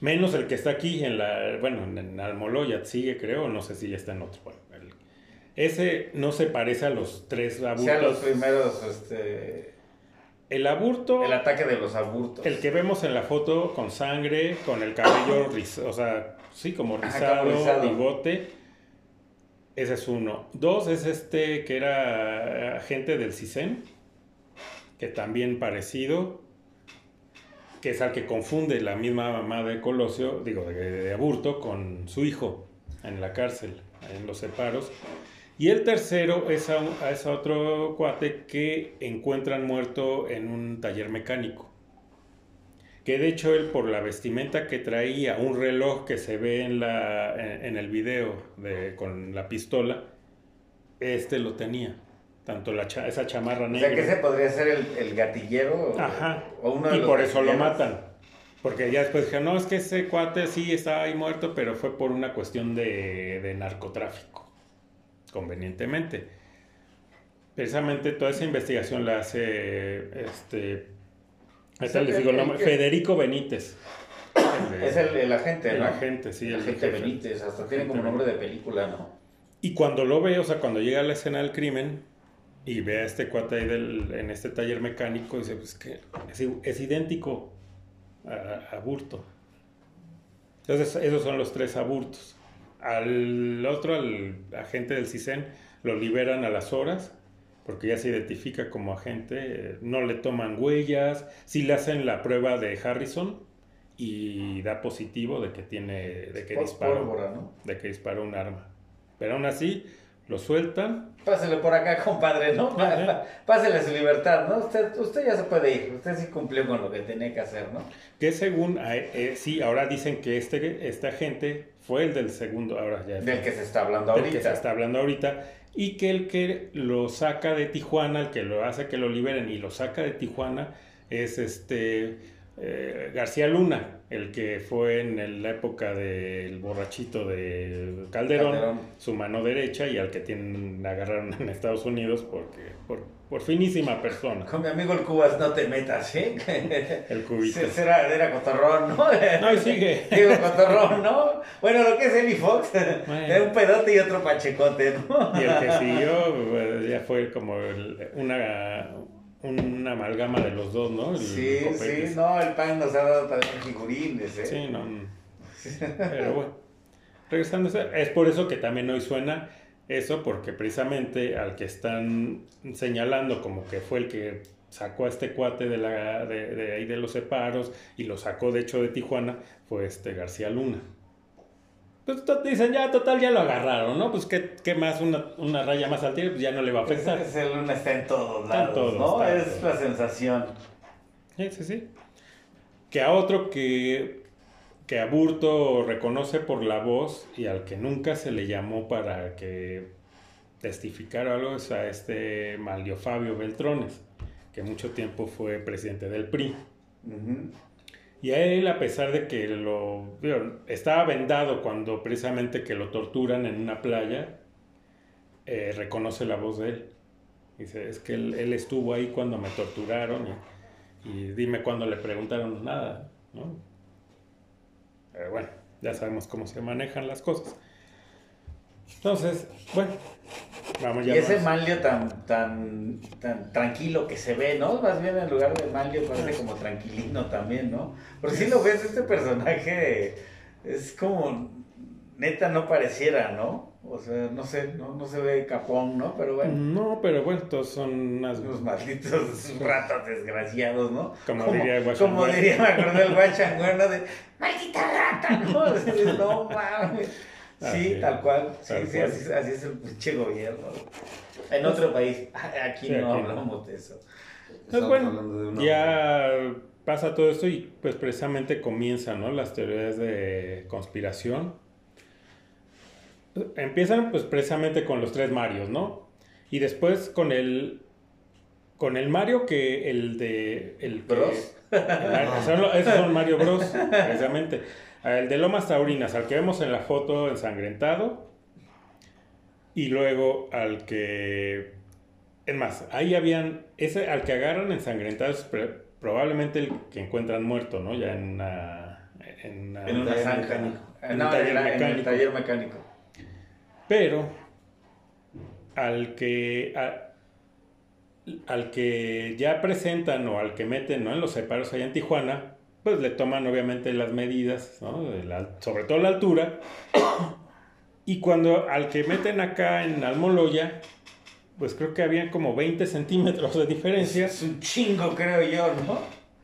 Menos el que está aquí en la, bueno, en Almoloya sigue, creo, no sé si ya está en otro. Bueno, ese no se parece a los tres aburtos. O sea, los primeros, este... El aburto. El ataque de los aburtos. El que vemos en la foto con sangre, con el cabello, o sea, sí, como rizado, bigote. Ese es uno. Dos es este que era agente del CISEN, que también parecido, que es al que confunde la misma mamá de Colosio, digo, de, Aburto, con su hijo en la cárcel, en los separos. Y el tercero es a, a ese otro cuate que encuentran muerto en un taller mecánico que de hecho él por la vestimenta que traía, un reloj que se ve en, la, en, el video de, con la pistola, este lo tenía. Tanto la esa chamarra negra. O sea que ese podría ser el, el gatillero. Ajá. O uno de y por eso lo matan. Porque ya después dijeron, no, es que ese cuate sí está ahí muerto, pero fue por una cuestión de, de narcotráfico. Convenientemente. Precisamente toda esa investigación la hace este, Federico Benítez. (coughs) es el, agente, El agente, sí. El, agente Benítez, hasta tiene como nombre de película, ¿no? Y cuando lo ve, o sea, cuando llega a la escena del crimen y ve a este cuate ahí del, en este taller mecánico, dice, pues que es, idéntico a, a, Burto. Entonces, esos son los tres aburtos. Al otro, al agente del CISEN, lo liberan a las horas porque ya se identifica como agente, no le toman huellas, sí le hacen la prueba de Harrison y da positivo de que tiene, de que disparó, de que disparó un arma. Pero aún así, lo sueltan. Pásele por acá, compadre, ¿no? (laughs) Pásele su libertad, ¿no? Usted, usted ya se puede ir, usted sí cumplió con lo que tenía que hacer, ¿no? Que según, eh, eh, sí, ahora dicen que este, este agente fue el del segundo, ahora ya. Del que se está hablando ahorita. Del que se está hablando ahorita y que el que lo saca de Tijuana, el que lo hace que lo liberen y lo saca de Tijuana es este eh, García Luna, el que fue en la época del borrachito de Calderón, su mano derecha y al que tienen agarraron en Estados Unidos porque por, por finísima persona. Con mi amigo el Cubas no te metas, ¿eh? (laughs) El cubito. Era, era cotorrón, ¿no? (laughs) No, y sigue. (laughs) Digo, cotorrón, ¿no? Bueno, lo que es Eli Fox, es un pedote y otro pachecote, ¿no? Y el que siguió pues, ya fue como una una amalgama de los dos, ¿no? sí, sí, no, el pan nos ha dado también figurines, ¿eh? Sí, no, Pero bueno, regresando, es por eso que también hoy suena eso, porque precisamente al que están señalando como que fue el que sacó a este cuate de, la, de, de ahí de los separos y lo sacó de hecho de Tijuana, fue este García Luna. Pues dicen, ya, total, ya lo agarraron, ¿no? Pues qué, qué más, una, una, raya más al tiro, pues ya no le va a afectar. Ese luna está en todos lados, ¿no? es la sensación. Sí, sí, sí. Que a otro que, que Aburto reconoce por la voz y al que nunca se le llamó para que testificara algo es a este Malio Fabio Beltrones, que mucho tiempo fue presidente del PRI. Y a él, a pesar de que lo estaba vendado cuando precisamente que lo torturan en una playa, eh, reconoce la voz de él. Dice, es que él, estuvo ahí cuando me torturaron y, dime cuando le preguntaron nada, ¿no? Pero bueno, ya sabemos cómo se manejan las cosas. Entonces, bueno, vamos ya. Y ese Manlio tan, tan, tan tranquilo que se ve, ¿no? Más bien en lugar de Manlio parece como tranquilino también, ¿no? Porque si lo ves, este personaje es como, neta no pareciera, ¿no? O sea, no sé, no, no se ve capón, ¿no? Pero bueno. No, pero bueno, todos son unas... unos malditos (laughs) ratos desgraciados, ¿no? Como, diría Guachangüero. Como diría, me acuerdo del Guachangüero, De, ¡maldita rata! ¿no? no (laughs) mames. Sí, tal cual. Sí, sí, Así, así, es el pinche gobierno. En otro país. (laughs) Aquí no hablamos de eso. Pues bueno, ya pasa todo esto y pues precisamente comienzan ¿no? las teorías de conspiración. Empiezan pues precisamente con los tres Marios, ¿no? Y después con el con el Mario que el de el Bros. (laughs) esos son Mario Bros, precisamente. El de Lomas Taurinas, al que vemos en la foto ensangrentado. Y luego al que es más, ahí habían, ese al que agarran ensangrentado es probablemente el que encuentran muerto, ¿no? Ya en una... En, una, en zanja. En, un taller mecánico. En el taller mecánico. Pero al que... al que ya presentan o al que meten ¿no? en los separos allá en Tijuana, pues le toman obviamente las medidas, ¿no? sobre todo la altura. Y cuando al que meten acá en Almoloya, pues creo que habían como 20 centímetros de diferencia. Es un chingo, creo yo, ¿no?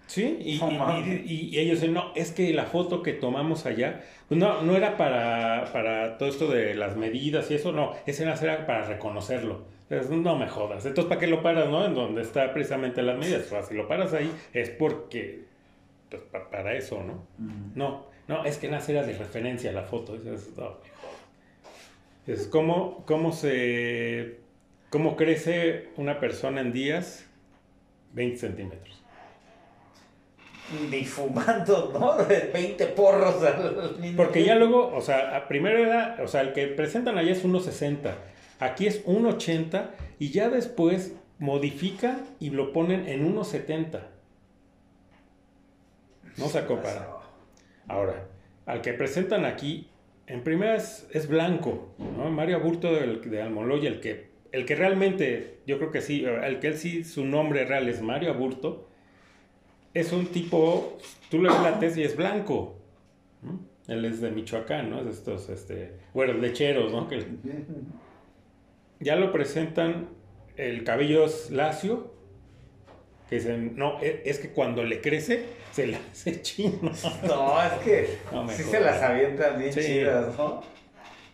Sí, y, y, ellos dicen, no, es que la foto que tomamos allá, pues no, no era para, para todo esto de las medidas y eso, no, ese era para reconocerlo. Entonces, no me jodas. Entonces, ¿para qué lo paras, no? En donde está precisamente las medidas. O si lo paras ahí es porque, pues, para eso, ¿no? No, no, es que nace era de referencia la foto. Es, es como, cómo se ¿Cómo crece una persona en días? 20 centímetros. Ni fumando, ¿no? 20 porros al Porque ya luego, o sea, primero era, o sea, el que presentan allá es 1,60. Aquí es 1,80 y ya después modifican y lo ponen en 1,70. No se compara. Ahora, al que presentan aquí, en primera es, blanco, ¿no? Mario Aburto de, de Almoloya, el que el que realmente, yo creo que sí, el que él sí, su nombre real es Mario Aburto, es un tipo, tú le ves la tesis y es blanco. Él es de Michoacán, ¿no? Es de estos, este, bueno, lecheros, ¿no? Que, ya lo presentan, el cabello es lacio, que dicen, no, e, es que cuando le crece, se le (laughs) hace chino. No, es que sí se las avientan bien chidas, ¿no?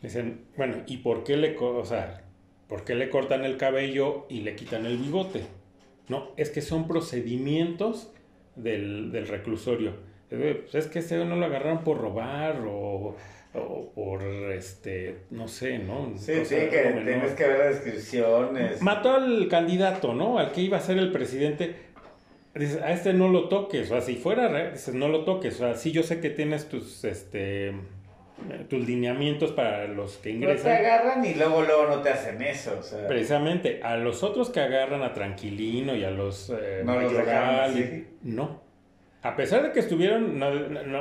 Dicen, bueno, ¿y por qué le, o sea, ¿Por qué le cortan el cabello y le quitan el bigote? No, es que son procedimientos del, reclusorio. Pues es que ese no lo agarraron por robar o, por, este, no sé, ¿no? Sí, sí, que tienes que ver las descripciones. Mató al candidato, ¿no? Al que iba a ser el presidente. Dices, a este no lo toques, o sea, si fuera, dices, no lo toques, o sea, sí yo sé que tienes tus, este, tus lineamientos para los que ingresan. No te agarran y luego luego no te hacen eso. Precisamente, a los otros que agarran a Tranquilino y a los eh, no, los no. A pesar de que estuvieron, no,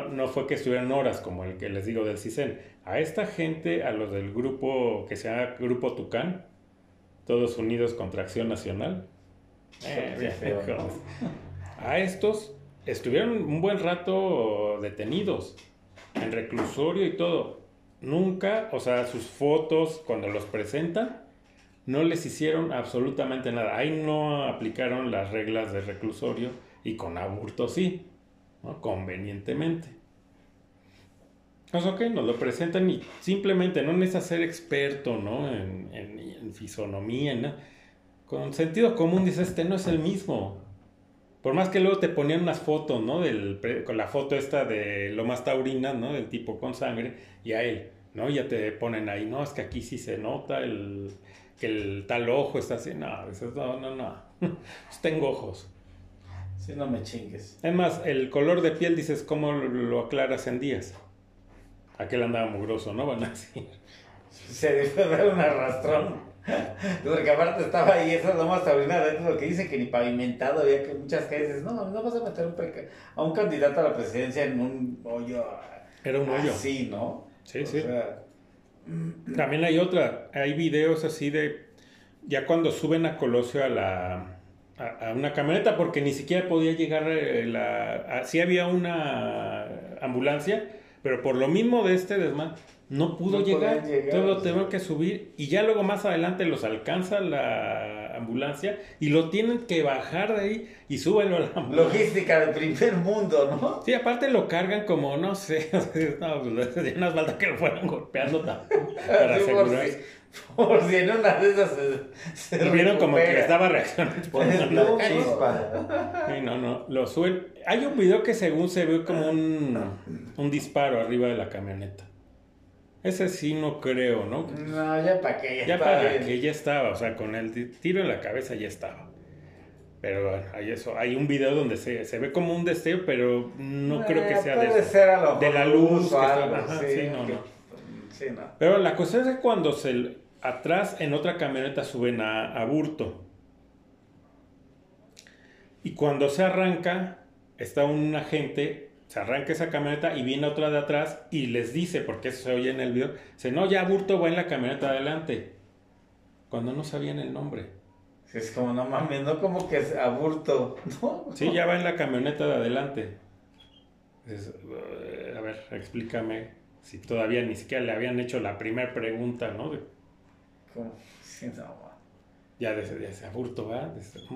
no, fue que estuvieran horas como el que les digo del CISEN. A esta gente, a los del grupo que se llama Grupo Tucán, todos unidos contra Acción Nacional. Eh, (laughs) a estos estuvieron un buen rato detenidos en reclusorio y todo. Nunca, o sea, sus fotos cuando los presentan, no les hicieron absolutamente nada. Ahí no aplicaron las reglas de reclusorio y con aburto sí, ¿no? convenientemente. Pues ok, nos lo presentan y simplemente no necesitas ser experto ¿no? en, en, fisonomía, ¿no? con sentido común dices, este no es el mismo. Por más que luego te ponían unas fotos, ¿no? Del, con la foto esta de Lomas Taurina, ¿no? Del tipo con sangre, y a él, ¿no? Ya te ponen ahí, no, es que aquí sí se nota el, que el tal ojo está así, no, no, no, no, (laughs) pues tengo ojos. Si no me chingues. Es más, el color de piel, dices, ¿cómo lo aclaras en días? Aquel andaba mugroso, ¿no? Van a decir. Se debe dar un arrastrón. (laughs) Porque aparte estaba ahí, esa es lo más extraordinario, lo que dice que ni pavimentado había que muchas calles. No, no vas a meter un a un candidato a la presidencia en un hoyo. Era un hoyo. Sí, ¿no? Sí, sí. También hay otra, hay videos así de, ya cuando suben a Colosio a la, a, una camioneta, porque ni siquiera podía llegar eh, la, sí había una ambulancia, pero por lo mismo de este desmán, no pudo llegar, todo tengo que subir y ya luego más adelante los alcanza la ambulancia y lo tienen que bajar de ahí y súbelo a la ambulancia. Logística del primer mundo, ¿no? Sí, aparte lo cargan como, no sé, (laughs) no, pues ya no es falta que lo fueran golpeando también (laughs) para Sí, por, asegurar. si, por si en una de esas se, vieron como que estaba reaccionando. (laughs) No. Sí, no, no, lo suben. Hay un video que según se ve como un, un disparo arriba de la camioneta. Ese sí no creo, ¿no? No, ya para qué, ya, Ya está para que ya estaba, o sea, con el ti- tiro en la cabeza ya estaba. Pero bueno, hay eso. Hay un video donde se, se ve como un destello, pero no creo que Eh, sea de puede eso. ser a lo De la luz o que algo, ajá, sí, sí, no, que- no. Sí, no. Pero la cuestión es que cuando se atrás en otra camioneta suben a, a Burto. Y cuando se arranca, está un agente, se arranca esa camioneta y viene otra de atrás y les dice, porque eso se oye en el video, dice, no, ya Burto va en la camioneta adelante. Cuando no sabían el nombre. Es como, no mames, no como que es aburto, (laughs) ¿no? Sí, ya va en la camioneta de adelante. Es, eh, a ver, explícame si todavía ni siquiera le habían hecho la primera pregunta, ¿no? De- Como, sí, no, ya de, de ese aburto, ese- mm,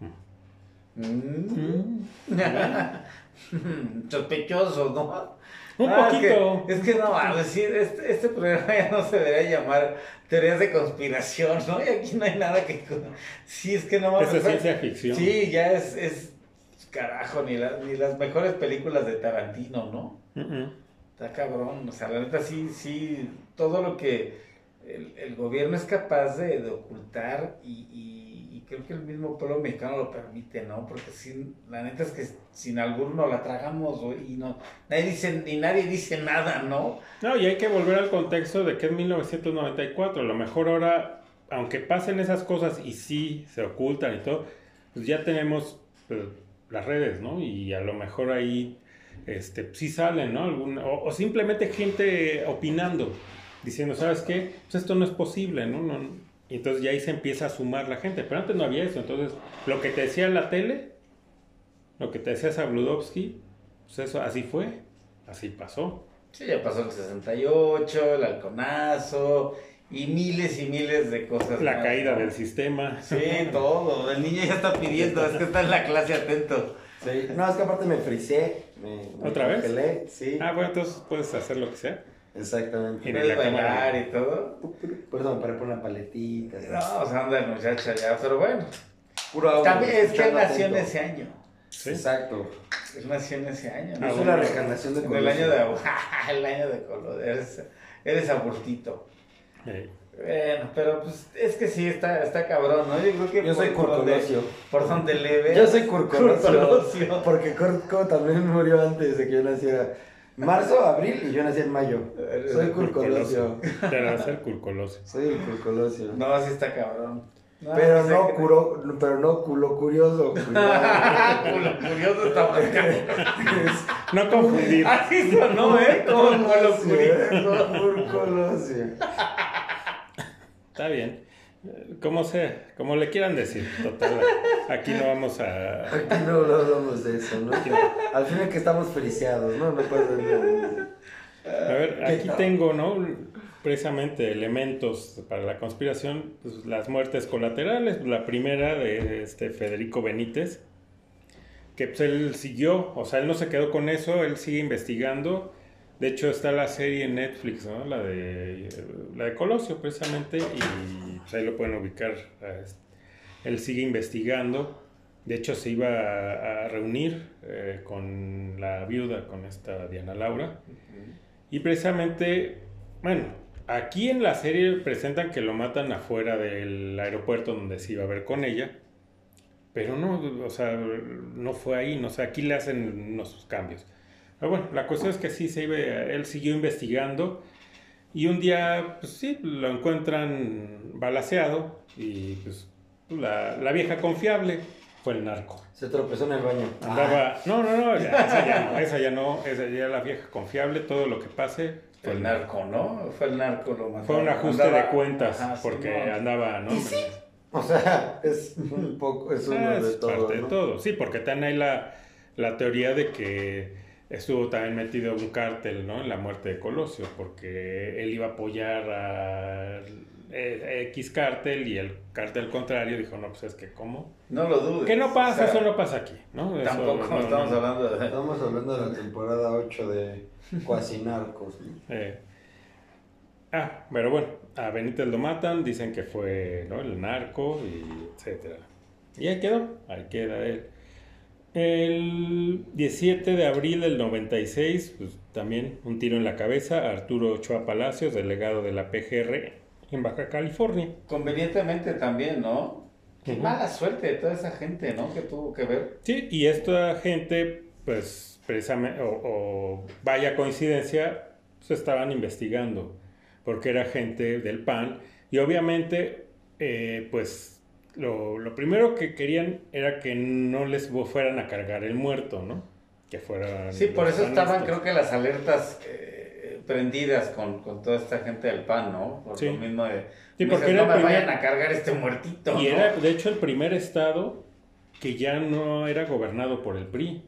mm. Mm. (laughs) Sospechoso, ¿no? Un Ah, poquito. Es que, es que no, mames, sí, este, este programa ya no se debería llamar teorías de conspiración, ¿no? Y aquí no hay nada que... Sí, es que no. Esa es ciencia ficción. Sí, ya es, es carajo, ni, la- ni las mejores películas de Tarantino, ¿no? Está cabrón, o sea, la neta sí, sí, todo lo que el, el gobierno es capaz de, de ocultar y creo que el mismo pueblo mexicano lo permite, ¿no? Porque sin, la neta es que sin alguno la tragamos, y no, nadie dice, y nadie dice nada, ¿no? No, y hay que volver al contexto de que es 1994. A lo mejor ahora, aunque pasen esas cosas y sí se ocultan y todo, pues ya tenemos pues, las redes, ¿no? Y a lo mejor ahí este, sí salen, ¿no? Algún- o, o simplemente gente opinando, diciendo, ¿sabes qué? Pues esto no es posible, ¿no? no y entonces ya ahí se empieza a sumar la gente. Pero antes no había eso. Entonces, lo que te decía en la tele, lo que te decía Sabludovsky, pues eso así fue, así pasó. Sí, ya pasó el 68, el halconazo, y miles y miles de cosas. La más, caída ¿no? del sistema. Sí, todo, el niño ya está pidiendo, es que está en la clase atento. Sí. No, es que aparte me frisé. Me, me ¿Otra vez? congelé, Sí, Ah, bueno, entonces puedes hacer lo que sea. Exactamente. Cámara. bailar y todo. Por eso me paré por una paletita. así. No, o sea, anda el muchacho ya, pero bueno. Puro audio, También es que nació en ese año. ¿Sí? Exacto. Él nació en ese año. ¿no? Ah, bueno. la reencarnación de En el año Colosio. de (laughs) el año de color. Eres, eres aburtito. Eh, Bueno, pero pues es que sí, está, está cabrón, ¿no? Yo creo que Yo soy por, Curcolosio. por donde le veas. Yo soy. Curcolosio. Porque Curco también murió antes de que yo naciera. Marzo, abril y yo nací en mayo. Soy el Curcolosio. Pero va a ser curcolosio. Soy el Curcolosio. No, sí está cabrón. No, Pero no que- curó, pero no culo curioso. (laughs) Culo curioso está más. No confundir. Así sonó, ¿eh? Como culo curioso. ¿eh? Curcolosio. Está bien. Como sea, como le quieran decir. Total, aquí no vamos a... Aquí no no hablamos de eso, ¿no? Al final que estamos feliciados, ¿no? No pasa nada. A ver, aquí tengo, ¿no? Precisamente elementos para la conspiración, pues, las muertes colaterales. La primera de este Federico Benítez, que pues él siguió, o sea, él no se quedó con eso, él sigue investigando. De hecho, está la serie en Netflix, ¿no? La de, la de Colosio, precisamente, y pues, ahí lo pueden ubicar. eh, Él sigue investigando. De hecho, se iba a, a reunir eh, con la viuda, con esta Diana Laura. Y precisamente, bueno, aquí en la serie presentan que lo matan afuera del aeropuerto donde se iba a ver con ella. Pero no, o sea, no fue ahí, no sé, aquí le hacen unos cambios. Pero bueno, la cuestión es que sí, se iba, él siguió investigando y un día, pues sí, lo encuentran balaseado y pues la, la vieja confiable fue el narco. Se tropezó en el baño. Andaba, no, no, no, ya, esa ya no, (laughs) esa ya no, esa ya la vieja confiable, todo lo que pase. fue El narco, ¿no? Fue el narco lo más. Fue un ajuste Andaba- de cuentas, Ajá, sí, porque no. andaba, ¿no? O sea, es un poco, es uno Ah, de es todo. parte de todo. Sí, porque también hay la, la teoría de que estuvo también metido un cártel, ¿no? En la muerte de Colosio, porque él iba a apoyar a eh, X cártel y el cártel contrario dijo, no, pues es que, ¿cómo? No lo dudes. Que no pasa, eso no pasa aquí, ¿no? tampoco estamos hablando de... Estamos hablando de la temporada 8 de Cuasi Narcos. (laughs) Eh, ah, pero bueno, a Benítez lo matan, dicen que fue ¿no? el narco, y etcétera. Y ahí quedó, ahí queda él. El 17 de abril del 96, pues, también un tiro en la cabeza, Arturo Ochoa Palacios, delegado de la PGR en Baja California. Convenientemente también, ¿no? Qué mala suerte de toda esa gente, ¿no? Que tuvo que ver. Sí, y esta gente, pues, precisamente, o, vaya coincidencia, se estaban investigando, porque era gente del PAN, y obviamente, eh, pues, lo, lo, primero que querían era que no les fueran a cargar el muerto, ¿no? Que fuera... Sí, por eso estaban creo que las alertas eh, prendidas con, con, toda esta gente del PAN, ¿no? Por lo mismo de... Sí, porque no me vayan a cargar este muertito. Y era, de hecho, el primer estado que ya no era gobernado por el PRI.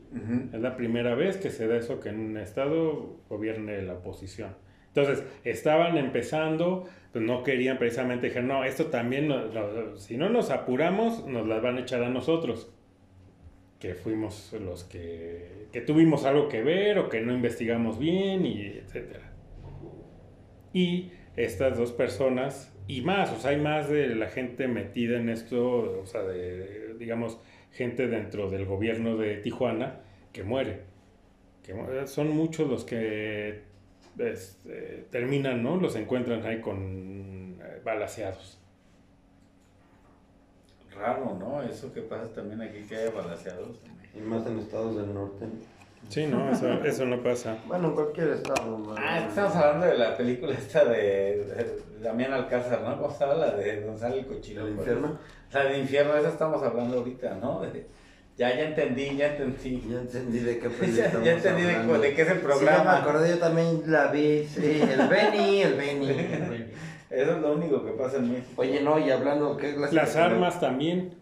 Es la primera vez que se da eso, que en un estado gobierne la oposición. Entonces, estaban empezando, pues no querían precisamente, dijeron, no, esto también, si no nos apuramos, nos las van a echar a nosotros, que fuimos los que, que tuvimos algo que ver o que no investigamos bien, y etcétera. Y estas dos personas, y más, o sea, hay más de la gente metida en esto, o sea, de, digamos, gente dentro del gobierno de Tijuana que muere. Que son muchos los que este, terminan, ¿no? Los encuentran ahí con eh, balaseados. Raro, ¿no? Eso que pasa también aquí, que haya balaseados. Y más en estados del norte. Sí, no, eso, (laughs) eso no pasa. Bueno, en cualquier estado. Ah, estamos hablando de la película esta de, Damián Alcázar, ¿no? ¿Cómo se La de Gonzalo el Cochino. ¿El infierno? La de infierno, esa estamos hablando ahorita, ¿no? Ya, ya entendí, ya entendí. Ya entendí de qué (laughs) ya, ya entendí de, de, qué es el programa. Sí, me acordé, yo también la vi, sí, el Benny, el Benny. (laughs) Eso es lo único que pasa en México. Oye, no, y hablando, ¿qué Las armas también.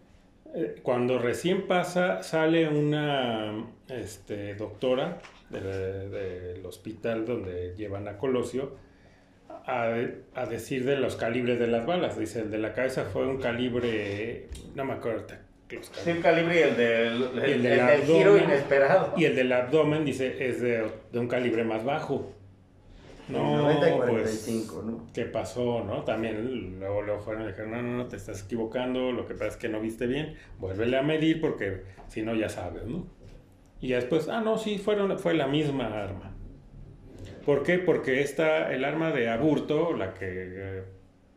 Eh, cuando recién pasa, sale una este, doctora del hospital donde llevan a Colosio a, a, decir de los calibres de las balas. Dice, el de la cabeza fue un calibre, no me acuerdo, Sí, el calibre y el del, el, del, giro inesperado. Y el del abdomen, dice, es de, de un calibre más bajo. No, 90 y 45, pues, ¿no? ¿Qué pasó, no? También luego, luego fueron y dijeron, no, no, no, te estás equivocando, lo que pasa es que no viste bien, vuélvele a medir porque si no ya sabes, ¿no? Y después, ah, no, sí, fueron, fue la misma arma. ¿Por qué? Porque esta, el arma de Aburto, la que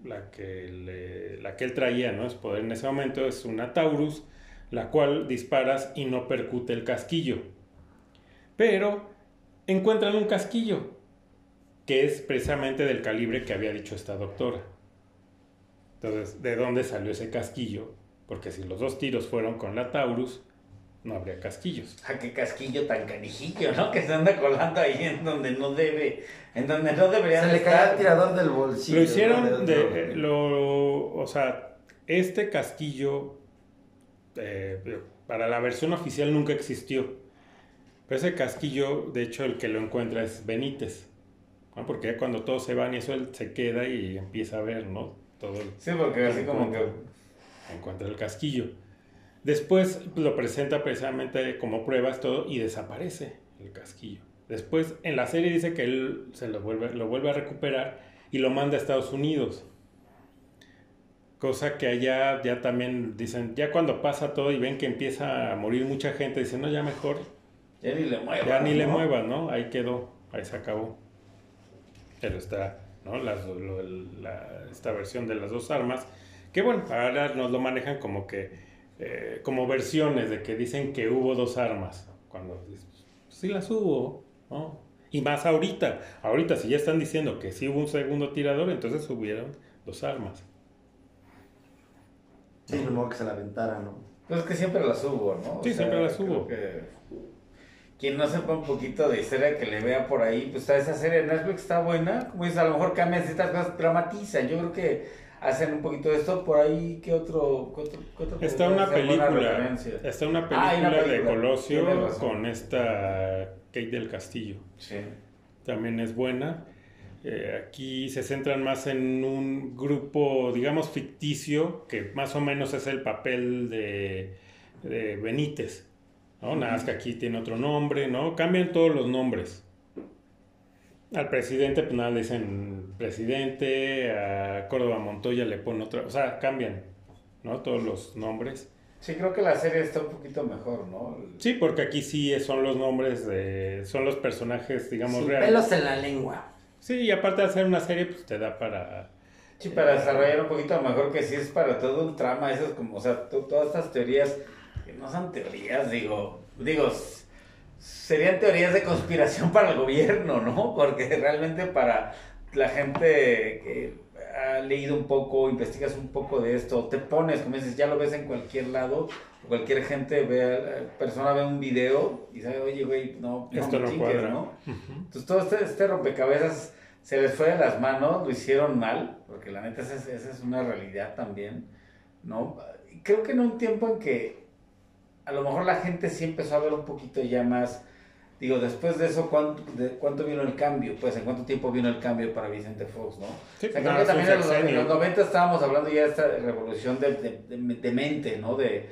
la que, la que él traía, ¿no? Es poder en ese momento es una Taurus, la cual disparas y no percute el casquillo. Pero encuentran un casquillo, que es precisamente del calibre que había dicho esta doctora. Entonces, ¿de dónde salió ese casquillo? Porque si los dos tiros fueron con la Taurus, no habría casquillos. ¿A ah, qué casquillo tan canijillo, no? Que se anda colando ahí en donde no debe, en donde no debería Se le cae el tirador del bolsillo. Lo hicieron de, lo, o sea, este casquillo eh, para la versión oficial nunca existió. Pero ese casquillo, de hecho, el que lo encuentra es Benítez. Porque cuando todos se van y eso él se queda y empieza a ver, ¿no? Todo sí, porque así como que... Encuentra el casquillo. Después lo presenta precisamente como pruebas todo y desaparece el casquillo. Después en la serie dice que él se lo vuelve, lo vuelve a recuperar y lo manda a Estados Unidos. Cosa que allá ya también dicen, ya cuando pasa todo y ven que empieza a morir mucha gente, dicen, no, ya mejor. Ya ni le muevas. Ya ni le muevas, ¿no? Ahí quedó, ahí se acabó. Pero está, ¿no? esta versión de las dos armas, que bueno, ahora nos lo manejan como que eh, como versiones de que dicen que hubo dos armas. Cuando sí las hubo, ¿no? Y más ahorita. Ahorita, si ya están diciendo que sí hubo un segundo tirador, entonces hubieron dos armas. Sí, no modo que se la aventara, ¿no? Pues es que siempre las hubo, ¿no? sí, siempre las hubo. quien no sepa un poquito de historia que le vea por ahí, pues esa serie de Netflix está buena. Como dices, a lo mejor cambia ciertas cosas, dramatizan. Yo creo que hacen un poquito de esto. Por ahí, ¿qué otro? está, una película, está una ah, película. de Colosio con esta Kate del Castillo. Sí. También es buena. Eh, aquí se centran más en un grupo, digamos, ficticio, que más o menos es el papel de, Benítez. ¿no? Nada más que aquí tiene otro nombre, ¿no? Cambian todos los nombres. Al presidente, pues nada, le dicen presidente, a Córdoba Montoya le ponen otra, o sea, cambian, ¿no? Todos los nombres. Sí, creo que la serie está un poquito mejor, ¿no? Sí, porque aquí sí son los nombres de, son los personajes, digamos, reales. Pelos en la lengua. Sí, y aparte de hacer una serie, pues te da para... Sí, para desarrollar un poquito mejor que sí es para todo un trama, eso es como, o sea, todas estas teorías, que no son teorías, digo, digo, serían teorías de conspiración para el gobierno, ¿no? Porque realmente para la gente que ha leído un poco, investigas un poco de esto, te pones, como dices, ya lo ves en cualquier lado, cualquier gente ve, persona ve un video y sabe, oye, güey, no, esto no, cuadra. ¿no? Entonces todo este, este, rompecabezas se les fue de las manos, lo hicieron mal, porque la neta esa es, esa es una realidad también, ¿no? Creo que en un tiempo en que a lo mejor la gente sí empezó a ver un poquito ya más, digo, después de eso, ¿cuánto, de, cuánto vino el cambio? Pues, ¿en cuánto tiempo vino el cambio para Vicente Fox, no? Sí, o sea, creo que también en los, 90 estábamos hablando ya de esta revolución de, de, mente, ¿no? De,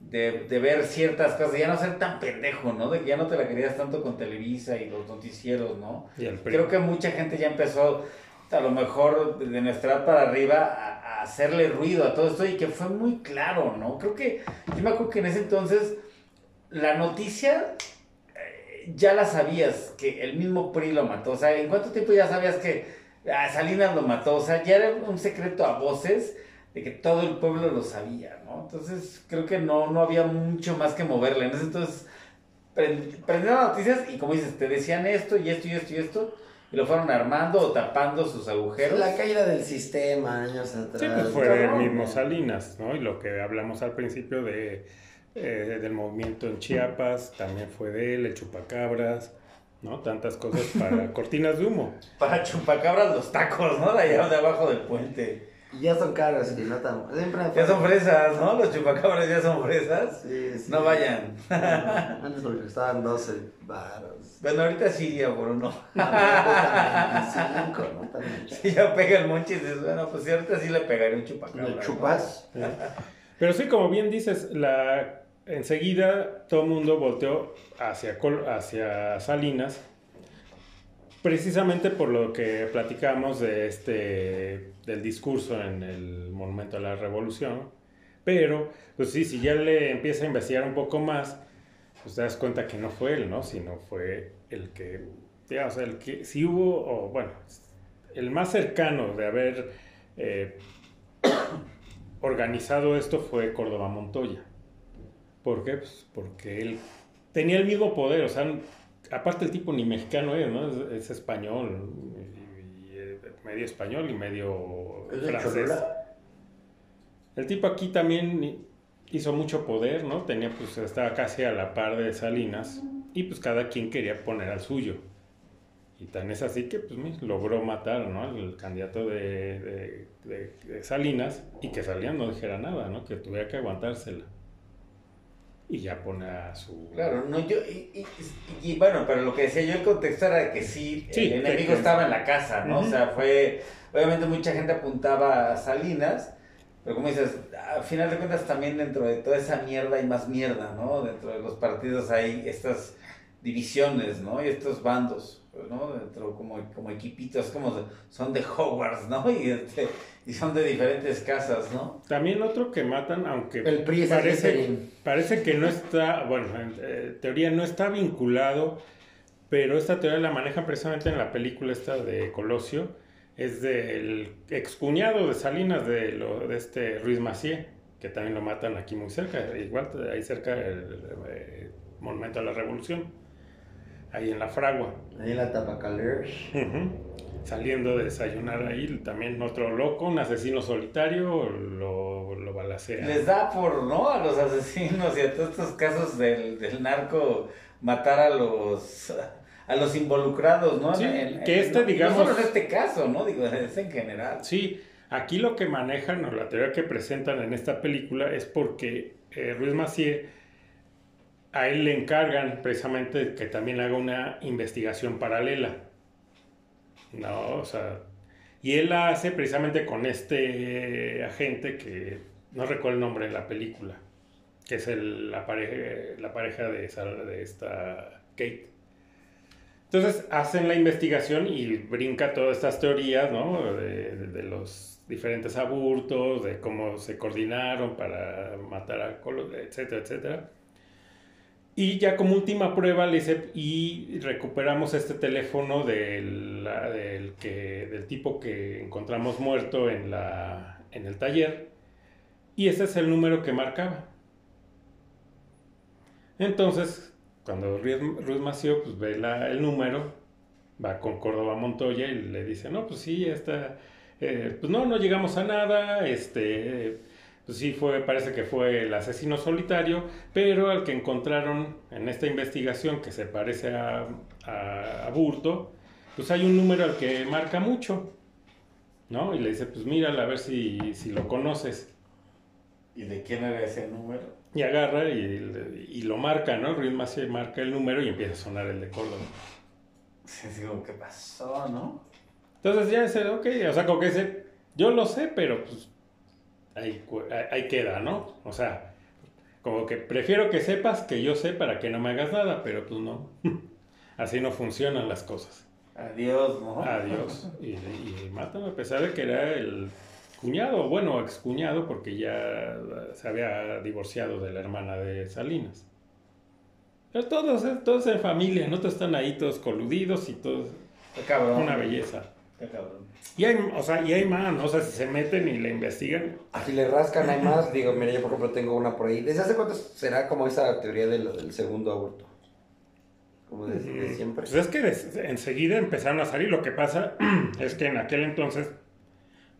de, ver ciertas cosas, de ya no ser tan pendejo, ¿no? De que ya no te la querías tanto con Televisa y los noticieros, ¿no? Creo que mucha gente ya empezó, a lo mejor de nuestra edad para arriba, a, hacerle ruido a todo esto y que fue muy claro, ¿no? Creo que, yo me acuerdo que en ese entonces la noticia eh, ya la sabías, que el mismo PRI lo mató, o sea, ¿en cuánto tiempo ya sabías que a Salinas lo mató? O sea, ya era un secreto a voces de que todo el pueblo lo sabía, ¿no? Entonces creo que no, no había mucho más que moverle. En ese entonces prendieron las noticias y como dices, te decían esto y esto y esto y esto y lo fueron armando o tapando sus agujeros. La caída del sistema años atrás. Sí, pues fue el mismo Salinas, ¿no? Y lo que hablamos al principio de, eh, del movimiento en Chiapas, también fue de él, el chupacabras, ¿no? Tantas cosas para (laughs) cortinas de humo. Para chupacabras los tacos, ¿no? De allá de abajo del puente. Ya son caros y no tan. Ya son fresas, ¿no? Los chupacabras ya son fresas. Sí, sí. No vayan. Antes porque estaban 12 baros. Bueno, ahorita sí ya por uno. No, ¿no? Si ya pega el monchi y dices, bueno, pues sí, ahorita sí le pegaré un chupacabra. ¿El chupas? Pero sí, como bien dices, la enseguida todo el mundo volteó hacia, hacia Salinas precisamente por lo que platicamos de este del discurso en el Monumento a la Revolución, pero pues sí, si ya le empieza a investigar un poco más, pues te das cuenta que no fue él, ¿no? Sino fue el que, digamos, el que si hubo, o bueno, el más cercano de haber eh, (coughs) organizado esto fue Córdoba Montoya. ¿Por qué? Pues porque él tenía el mismo poder, o sea, aparte el tipo ni mexicano es, ¿no? Es, español, medio español y medio francés. El tipo aquí también hizo mucho poder, ¿no? Tenía, pues, estaba casi a la par de Salinas y pues cada quien quería poner al suyo. Y tan es así que pues logró matar, ¿no? Al candidato de, de Salinas y que Salinas no dijera nada, ¿no? Que tuviera que aguantársela y ya pone a su... Claro, no, yo, y, y, bueno, pero lo que decía yo el contexto era que sí, el enemigo estaba en la casa, ¿no? O sea, fue, obviamente mucha gente apuntaba a Salinas, pero como dices, al final de cuentas también dentro de toda esa mierda hay más mierda, ¿no? Dentro de los partidos hay estas divisiones, ¿no? Y estos bandos. ¿No? Dentro como, como equipitos, como son de Hogwarts, ¿no? Y, este, y son de diferentes casas, ¿no? También otro que matan, aunque el parece, parece que no está, bueno, en eh, teoría no está vinculado, pero esta teoría la maneja precisamente en la película esta de Colosio, es del excuñado de Salinas de, lo, de este Ruiz Macié, que también lo matan aquí muy cerca, igual ahí cerca el Monumento a la Revolución ahí en la fragua. Ahí en la Tabacalera. Saliendo de desayunar ahí, también otro loco, un asesino solitario, lo, lo balacea. Les da por, ¿no? A los asesinos y a todos estos casos del, del narco matar a los a los involucrados, ¿no? Sí, que este, digamos... No solo en este caso, ¿no? Digo, es en general. Sí, aquí lo que manejan, o la teoría que presentan en esta película, es porque eh, Ruiz Macié a él le encargan precisamente que también haga una investigación paralela. No, o sea, y él la hace precisamente con este agente que no recuerdo el nombre de la película, que es el, la, pareja, la pareja de, de esta Kate. Entonces hacen la investigación y brinca todas estas teorías, ¿no? De, los diferentes abortos, de cómo se coordinaron para matar a Colo, etcétera, etcétera. Y ya como última prueba le dice, y recuperamos este teléfono del, del, que, del tipo que encontramos muerto en, la, en el taller. Y ese es el número que marcaba. Entonces, cuando Ruiz Mació pues, ve el número, va con Córdoba Montoya y le dice, no, pues sí, esta, eh, pues no, no llegamos a nada, este, pues sí fue, parece que fue el asesino solitario, pero al que encontraron en esta investigación que se parece a, a, Burto, pues hay un número al que marca mucho, ¿no? Y le dice, pues mírala a ver si, si lo conoces. ¿Y de quién era ese número? Y agarra y, y lo marca, ¿no? Ruiz se marca el número y empieza a sonar el de Córdoba. Sí, digo, ¿qué pasó, no? Entonces ya dice, ok, o sea, como que dice, yo lo sé, pero pues ahí, ahí queda, ¿no? O sea, como que prefiero que sepas que yo sé para que no me hagas nada, pero pues no. (laughs) Así no funcionan las cosas. Adiós, ¿no? Adiós. Y, y matan a pesar de que era el cuñado, bueno, excuñado, porque ya se había divorciado de la hermana de Salinas. Pero todos, todos en familia, ¿no? Todos están ahí todos coludidos y todos... cabrón. Una belleza. Y hay, o sea, y hay más, ¿no? O sea, si se meten y le investigan. Si le rascan, hay más. Digo, mira, yo por ejemplo tengo una por ahí. ¿Desde hace cuánto será como esa teoría de lo del segundo aborto? Como de, mm, siempre. Pues es que enseguida empezaron a salir. Lo que pasa (clears throat) es que en aquel entonces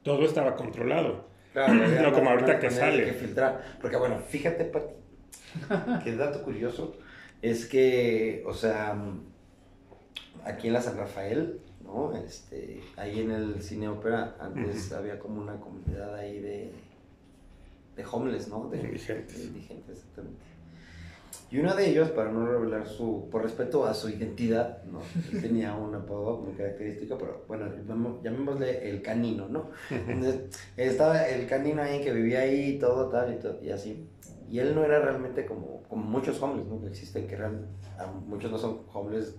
todo estaba controlado. Claro, (clears throat) no como ahorita que sale. Que filtrar. Porque bueno, fíjate, Pati, que dato curioso es que, o sea, aquí en la San Rafael, ¿no? Este, ahí en el cine ópera, antes había como una comunidad ahí de, de homeless, ¿no? De indigentes. De indigentes, exactamente. Y uno de ellos, para no revelar su, por respeto a su identidad, ¿no? tenía un apodo muy característico, pero bueno, llamémosle el canino, ¿no? Entonces, estaba el canino ahí que vivía ahí, todo tal y todo, y así. Y él no era realmente como, como muchos hombres, ¿no? Que existen, que eran, muchos no son hombres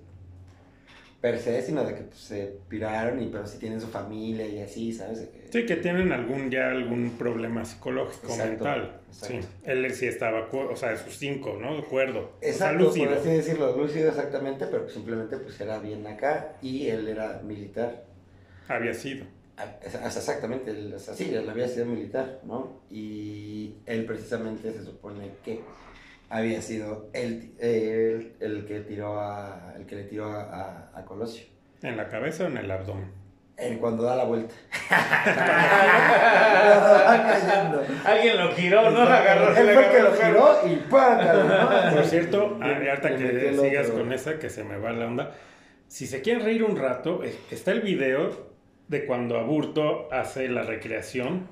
per se, sino de que pues, se piraron y pero sí tienen su familia y así, ¿sabes? Sí, que tienen algún ya algún problema psicológico, mental. Sí, él sí estaba, o sea, de sus cinco, ¿no? De acuerdo. Exacto, por así decirlo, lúcido exactamente, pero simplemente pues era bien acá y él era militar. Había sido. Ah, exactamente, él, sí, él había sido militar, ¿no? Y él precisamente se supone que había sido el, el, que tiró a, el que le tiró a, a, Colosio. ¿En la cabeza o en el abdomen? En cuando da la vuelta. (laughs) Alguien lo giró, ¿no? Agarró. Él fue el que lo giró y ¡pam! Por cierto, ahorita que sigas con esa, que se me va la onda. Si se quieren reír un rato, eh, está el video de cuando Aburto hace la recreación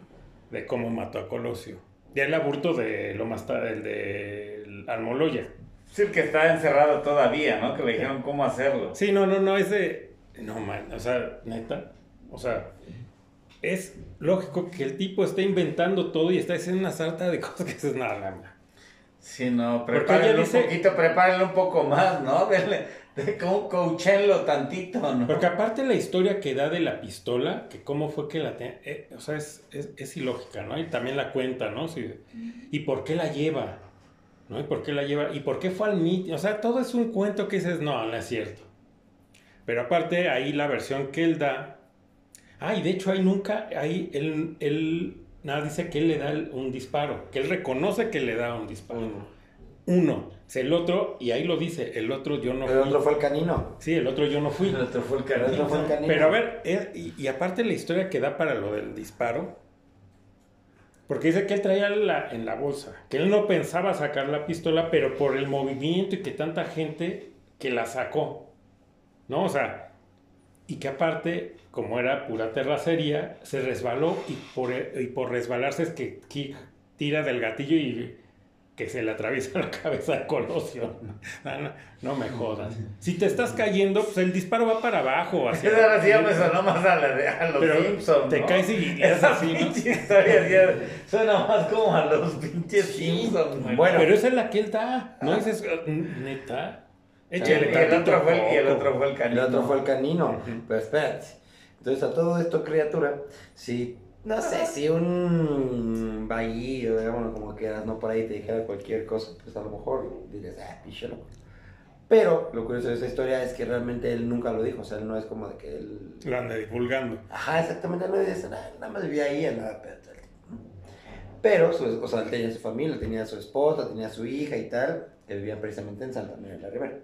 de cómo mató a Colosio. Ya el Aburto de lo más tarde, el de Almoloya. Sí, que está encerrado todavía, ¿no? Que le dijeron cómo hacerlo. Sí, no, no, no, es de... No, man, o sea, neta. O sea, es lógico que el tipo esté inventando todo y está haciendo una sarta de cosas que es nada, nada. Sí, no, prepárenlo un poquito, prepárenlo un poco más, ¿no? (laughs) De, de cómo coachenlo tantito, ¿no? Porque aparte la historia que da de la pistola, que cómo fue que la... Eh, o sea, es, es, es, ilógica, ¿no? Y también la cuenta, ¿no? Sí, ¿Y por qué la lleva? ¿No? ¿Y por qué la lleva? ¿Y por qué fue al meeting? O sea, todo es un cuento que dices, no, no es cierto. Pero aparte, ahí la versión que él da. Ah, y de hecho, ahí nunca, ahí él, él nada dice que él le da un disparo, que él reconoce que le da un disparo. Uno. el otro, y ahí lo dice, el otro yo no fui. El otro fue el canino. Sí, el otro yo no fui. El otro fue el canino. Pero a ver, y, y, aparte la historia que da para lo del disparo, porque dice que él traía en la bolsa, que él no pensaba sacar la pistola, pero por el movimiento y que tanta gente que la sacó. ¿No? O sea, y que aparte, como era pura terracería, se resbaló y por, y por resbalarse es que tira del gatillo y que se le atraviesa (laughs) la cabeza de Colosio. (laughs) No, me jodas. Si te estás cayendo, pues el disparo va para abajo. Hacia ahora sí ya me sonó más a, la a los Simpsons. Te caes y es así. Pinche historia suena más como a los pinches Simpsons. Bueno, pero esa es la que él da. No dices, neta. Échale, y, el otro fue el, y el otro fue el canino. El otro fue el canino. Pero espérate. Entonces, a todo esto, criatura, si no sé, si un vaguillo, digamos, como quieras, no por ahí te dijera cualquier cosa, pues a lo mejor dirías, ah, picho Pero lo curioso de esa historia es que realmente él nunca lo dijo, o sea, él no es como de que él... Lo anda divulgando. Ajá, exactamente, no dice nada, nada más vivía ahí, nada, pero... Pero, o sea, él tenía su familia, tenía su esposa, tenía su hija y tal, que vivían precisamente en Santa María de la Ribera.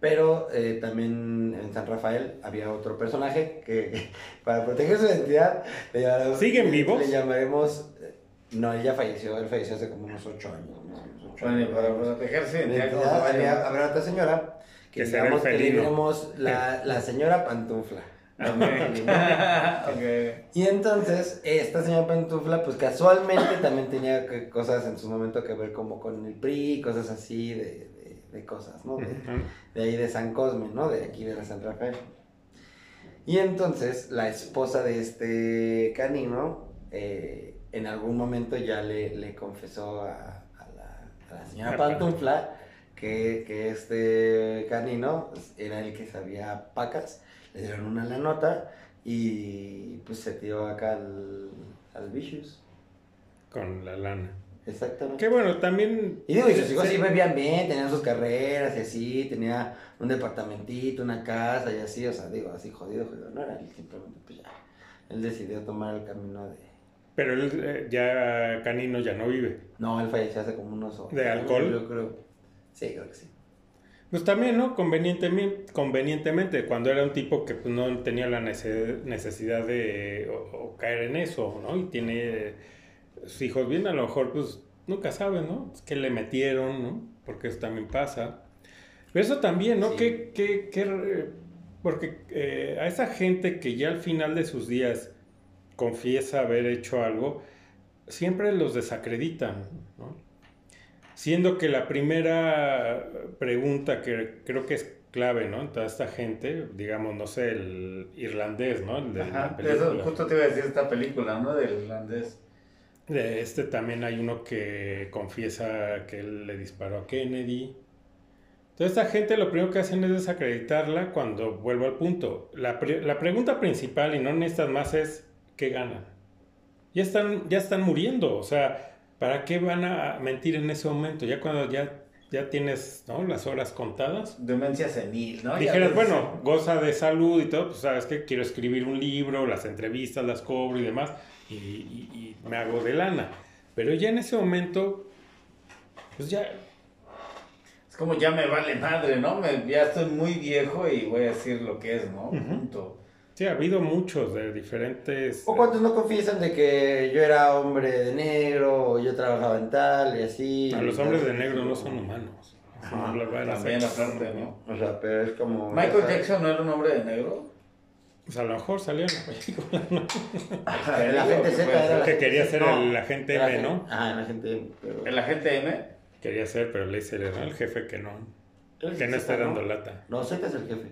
Pero eh, también en San Rafael había otro personaje que, (laughs) para proteger su identidad, le ¿siguen vivos? Le llamaremos. Eh, no, él ya falleció, él falleció hace como unos ocho años. bueno, para proteger su identidad, había, había otra señora que, que digamos que le la, (laughs) la señora Pantufla. (laughs) Okay. Y entonces, esta señora Pantufla, pues casualmente también tenía cosas en su momento que ver como con el PRI, cosas así de, de cosas, ¿no? De, ahí de San Cosme, ¿no? De aquí de la San Rafael. Y entonces la esposa de este canino eh, en algún momento ya le, le confesó a, la, señora Pantufla que, que, este canino pues, era el que sabía pacas, le dieron una la nota y pues se tiró acá al, al Vicious. Con la lana. Exactamente. Que bueno, también. Y digo, y sus hijos sí vivían bien, tenían sus carreras y así, tenía un departamentito, una casa y así, o sea, digo, así jodido, jodido. No era él, simplemente, pues ya. Él decidió tomar el camino de. Pero él eh, ya Canino ya no vive. No, él falleció hace como unos ¿De alcohol? Yo creo. Sí, creo que sí. Pues también, ¿no? Convenientemente, convenientemente cuando era un tipo que pues, no tenía la necesidad de o caer en eso, ¿no? Y tiene hijos bien, a lo mejor pues nunca saben, ¿no? Que le metieron, ¿no? Porque eso también pasa. Pero eso también, ¿no? Que, que, porque eh, a esa gente que ya al final de sus días confiesa haber hecho algo, siempre los desacreditan, ¿no? Siendo que la primera pregunta que creo que es clave, ¿no? En toda esta gente, digamos, no sé, el irlandés, ¿no? El de Ajá, eso justo te iba a decir esta película, ¿no? Del irlandés. De este también hay uno que confiesa que él le disparó a Kennedy. Entonces esta gente lo primero que hacen es desacreditarla cuando vuelvo al punto. La, la pregunta principal, y no necesitas más, es ¿qué ganan? Ya están, ya están muriendo, o sea, ¿para qué van a mentir en ese momento? Ya cuando ya, ya tienes ¿no? las horas contadas. Demencia senil, ¿no? Dijeras, bueno, goza de salud y todo, pues sabes que quiero escribir un libro, las entrevistas las cobro y demás y, me hago de lana. Pero ya en ese momento, pues ya... Es como ya me vale madre, ¿no? Me, ya estoy muy viejo y voy a decir lo que es, ¿no? Punto. Sí, ha habido muchos de diferentes... ¿O cuántos no confiesan de que yo era hombre de negro o yo trabajaba en tal y así? A los hombres de negro no son humanos. también aparte, ¿no? O sea, pero es como... ¿Michael Jackson no era un hombre de negro? Pues a lo mejor salió en la película, ¿no? el agente Z era Que quería ser el agente M, ¿no? Ah, el agente M. Pero... ¿El agente M? Quería ser, pero le dice el jefe que no. Que no está dando lata. No, Z es el jefe.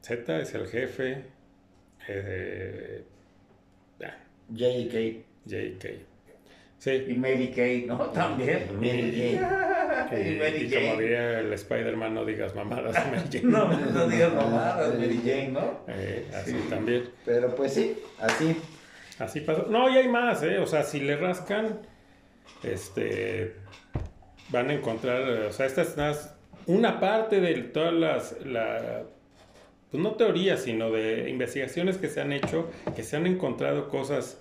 Z es el jefe. Eh, J.K. J.K. Sí. Y Mary Kay, ¿no? También. Mary Kay. (laughs) y, Mary como diría el Spider-Man, no digas mamadas, (laughs) Mary Jane. no, no digas mamadas, Mary Jane, ¿no? Eh, así también. Pero pues sí, así. Así pasó. No, y hay más, ¿eh? O sea, si le rascan, este, van a encontrar, o sea, esta es una parte de todas las, la, pues no teorías, sino de investigaciones que se han hecho, que se han encontrado cosas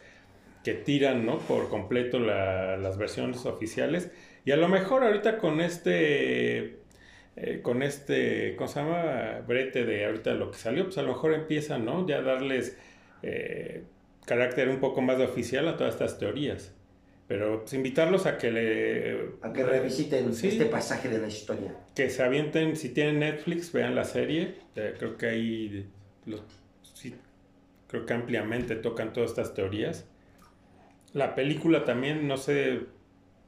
que tiran, ¿no? Por completo las versiones oficiales y a lo mejor ahorita con este, eh, con este, ¿cómo se llama? Brete de ahorita lo que salió, pues a lo mejor empiezan, ¿no? Ya darles eh, carácter un poco más de oficial a todas estas teorías. Pero pues, invitarlos a que le... A que revisiten este pasaje de la historia. Que se avienten, si tienen Netflix, vean la serie. Eh, creo que ahí, los, sí, creo que ampliamente tocan todas estas teorías. La película también, no sé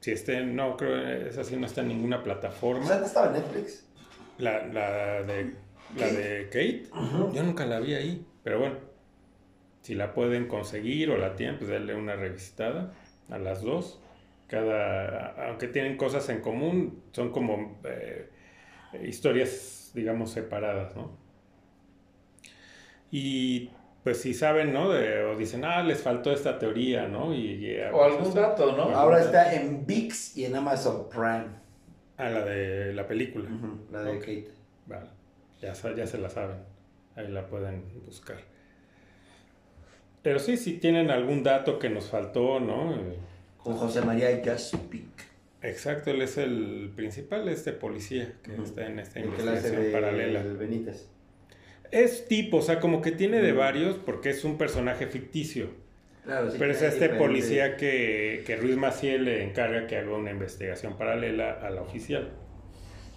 si esté, no, creo esa sí no está en ninguna plataforma. O sea, no estaba en Netflix. La, la de, la de Kate, yo nunca la vi ahí, pero bueno, si la pueden conseguir o la tienen, pues denle una revisitada a las dos. Cada, aunque tienen cosas en común, son como eh, historias, digamos, separadas, ¿no? Y pues si saben, ¿no? o dicen, ah, les faltó esta teoría, ¿no? Y, o algún dato, ¿no? Ahora está en VIX y en Amazon Prime. Ah, la de la película. la de Kate. Vale, ya, ya se la saben. Ahí la pueden buscar. Pero sí, si tienen algún dato que nos faltó, ¿no? Con José María Jaspic. Exacto, él es el principal, este policía que está en esta investigación paralela. El Benítez. Es tipo, o sea, como que tiene de varios porque es un personaje ficticio. Claro, sí, Pero es este policía que, que Ruiz Maciel le encarga que haga una investigación paralela a la oficial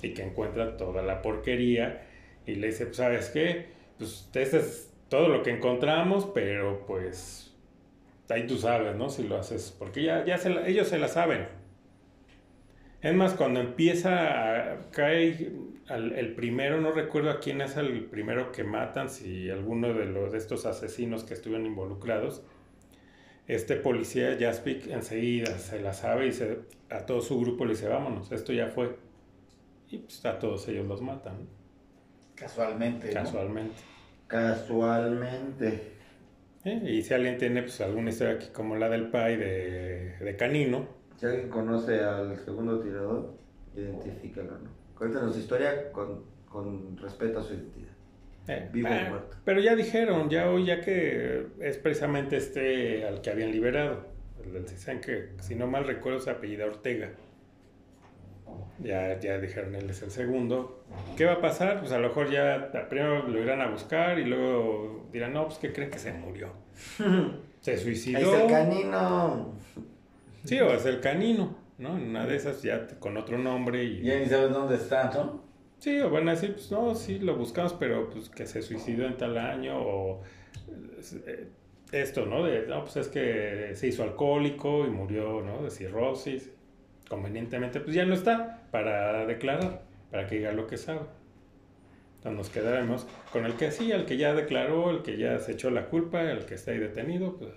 y que encuentra toda la porquería y le dice, pues, ¿sabes qué? Pues este es todo lo que encontramos, pero pues ahí tú sabes, ¿no? Si lo haces, porque ya, ya ellos se la saben. Es más, cuando empieza a caer el primero, no recuerdo a quién es el primero que matan, si alguno de, los, de estos asesinos que estuvieron involucrados, este policía Jaspic enseguida se la sabe y se, a todo su grupo le dice, vámonos, esto ya fue. Y pues a todos ellos los matan. Casualmente. Casualmente. Casualmente. Y si alguien tiene pues, alguna historia aquí como la del Pai de, de Canino. Si alguien conoce al segundo tirador, identifícalo, ¿no? Cuéntanos su historia con, con respeto a su identidad. Eh, Vivo o ah, muerto. Pero ya dijeron, ya hoy, ya que es precisamente este al que habían liberado. El del que si no mal recuerdo se apellida Ortega. Ya, ya dijeron, él es el segundo. ¿Qué va a pasar? Pues a lo mejor ya primero lo irán a buscar y luego dirán, no, pues que creen que se murió. (laughs) se suicidó. Es el canino. Sí, o es el canino, ¿no? En una de esas ya con otro nombre. Y ya ni sabes dónde está, ¿no? Sí, o van a decir, pues no, sí, lo buscamos, pero pues que se suicidó en tal año o eh, esto, ¿no? De, no, pues es que se hizo alcohólico y murió, ¿no? De cirrosis. Convenientemente, pues ya no está para declarar, para que diga lo que sabe. Entonces nos quedaremos con el que sí, el que ya declaró, el que ya se echó la culpa, el que está ahí detenido, pues...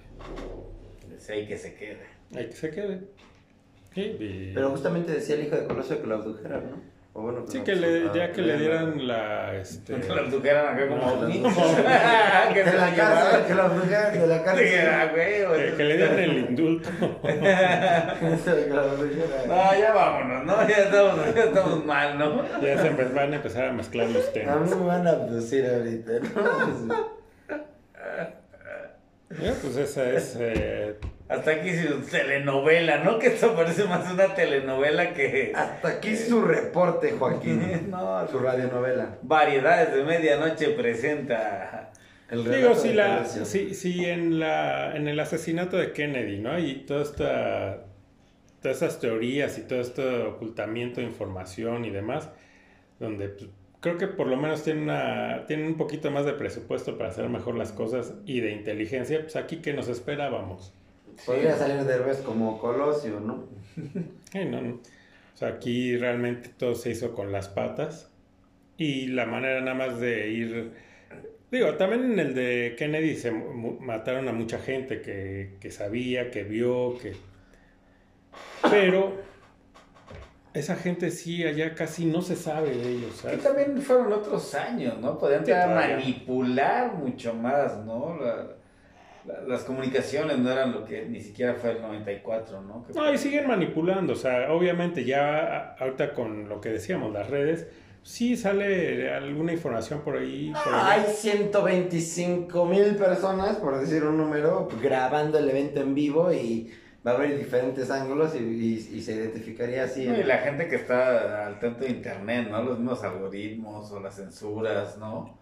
pues hay que se quede. Hay que se quede. Pero justamente decía el hijo de Colosio que lo abdujeran, ¿no? O bueno, sí, que le, ya que le dieran la. Este... (laughs) Que lo abdujeran acá como. (laughs) que de la casa, que lo abdujeran de la casa. Que, que le dieran el indulto. (laughs) no, ya vámonos, ¿no? Ya estamos, ya estamos mal, ¿no? Ya se van a empezar a mezclar los temas. A mí me van a abducir ahorita, ¿no? Ya, pues esa es. Eh, hasta aquí su telenovela, ¿no? Que esto parece más una telenovela que... Hasta aquí su reporte, Joaquín. (laughs) no, su radionovela. Variedades de Medianoche presenta... El Digo, si, la, si, en, la, en el asesinato de Kennedy, ¿no? Y toda esta, todas esas teorías y todo este ocultamiento de información y demás, donde pues, creo que por lo menos tienen, una, tienen un poquito más de presupuesto para hacer mejor las cosas y de inteligencia, pues aquí que nos esperábamos. Podría salir de vez como Colosio, ¿no? (laughs) no, no. O sea, aquí realmente todo se hizo con las patas. Y la manera nada más de ir. Digo, también en el de Kennedy se mataron a mucha gente que, que sabía, que vio, que. Pero esa gente sí, allá casi no se sabe de ellos. ¿sabes? Y también fueron otros años, ¿no? Podían manipular mucho más, ¿no? La, las comunicaciones no eran lo que ni siquiera fue el 94, ¿no? no, y siguen manipulando, o sea, obviamente ya ahorita con lo que decíamos, las redes, sí sale alguna información por ahí. hay 125 mil personas, por decir un número, grabando el evento en vivo y va a haber diferentes ángulos y, se identificaría así. y la gente que está al tanto de internet, ¿no? Los mismos algoritmos o las censuras, ¿no?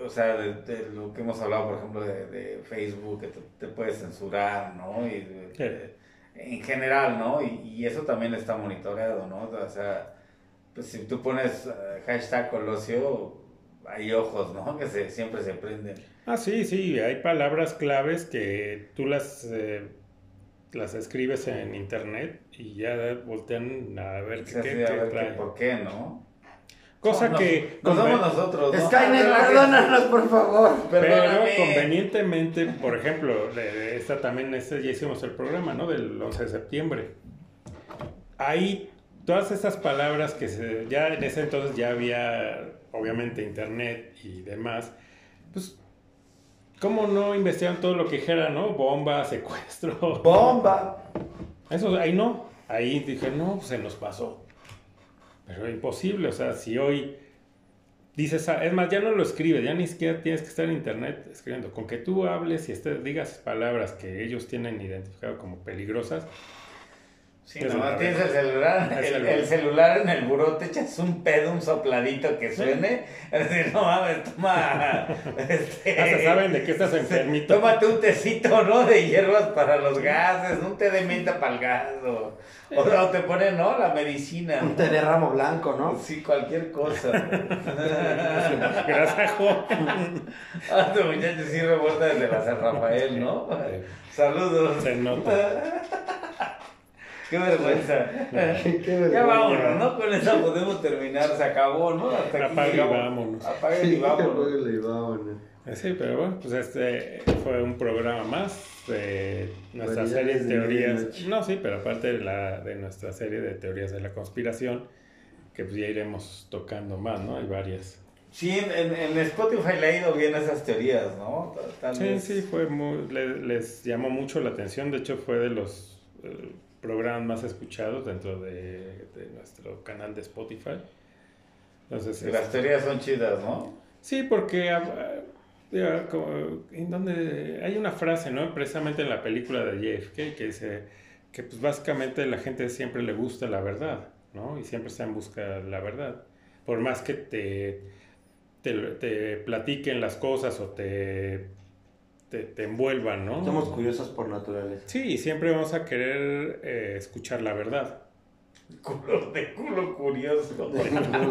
O sea, de, lo que hemos hablado, por ejemplo, de, Facebook, que te, puedes censurar, ¿no? Y en general, ¿no? Y, eso también está monitoreado, ¿no? O sea, pues si tú pones eh, hashtag Colosio, hay ojos, ¿no? Que se, siempre se prenden. Ah, sí, sí, hay palabras claves que tú las... Eh, las escribes en internet y ya voltean a ver qué, qué, qué ¿Por qué, no? Cosa que. No somos nosotros. ¿no? Skynet, perdónanos, por favor. Pero convenientemente, por ejemplo, esta también, este, ya hicimos el programa, ¿no? Del 11 de septiembre. Ahí, todas esas palabras que se, ya en ese entonces ya había, obviamente, internet y demás, pues ¿Cómo no investigan todo lo que dijera, no? Bomba, secuestro. Bomba. Eso ahí no. Ahí dije, no, se nos pasó. Imposible, o sea, si hoy dices, ah, es más, ya no lo escribes, ya ni siquiera tienes que estar en internet escribiendo. Con que tú hables y estés, digas palabras que ellos tienen identificado como peligrosas, Sí, nomás tienes el celular, (laughs) el, celular en el buró, te echas un pedo, un sopladito que suene. (laughs) Es decir, no mames, toma. (laughs) Este, Hasta saben de qué estás enfermito. Tómate un tecito, ¿no? De hierbas para los gases, un té de menta para el gas. O, o, te ponen, ¿no? La medicina. Un té de ramo blanco, ¿no? Sí, cualquier cosa. Gracias, joven. Ah, tu muchacho sí revuelta desde la San Rafael, ¿no? Saludos. Se nota. Qué vergüenza. (laughs) Ya vámonos, ¿no? Con esa podemos terminar, se acabó, ¿no? Hasta aquí. y vámonos. Apaguen y vámonos. y vámonos. Sí, pero bueno, pues este fue un programa más de nuestra serie de teorías. No, sí, pero aparte de, la, de nuestra serie de teorías de la conspiración, que pues ya iremos tocando más, ¿no? Hay varias. Sí, en, en Spotify le ha ido bien esas teorías, ¿no? sí, sí, fue muy, les, llamó mucho la atención, de hecho fue de los... Programas más escuchados dentro de, nuestro canal de Spotify. Entonces, las teorías son chidas, ¿no? Sí, porque ah, en donde hay una frase, ¿no? Precisamente en la película de JFK que dice que pues básicamente la gente siempre le gusta la verdad, ¿no? Y siempre está en busca de la verdad. Por más que te, te, te platiquen las cosas o te te, envuelvan, ¿no? Somos curiosos por naturaleza. Sí, siempre vamos a querer eh, escuchar la verdad. Culo de culo curioso. De culo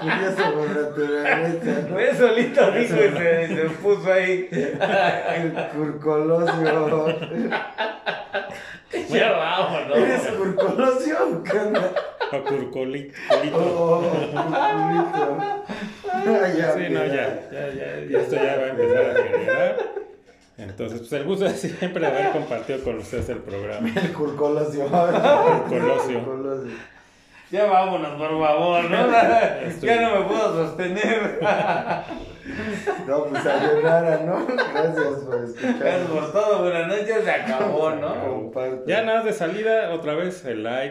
curioso por naturaleza. ¿no? solito dijo y se, se puso ahí. El curcolosio. (laughs) ya vamos, ¿no? ¿Eres curcolosio? ¿Qué onda? O curcolito. Oh, curcolito. sí, no, ya, ya, ya, esto ya va a empezar a generar. Entonces, pues el gusto es siempre haber compartido con ustedes el programa. El curcolosio. El Ya vámonos, por favor, ¿no? (laughs) Ya no me puedo sostener. (laughs) No, pues ayudara, ¿no? Gracias por escuchar. Gracias por todo, buenas noches, se acabó, ¿no? Ya nada de salida, otra vez el like.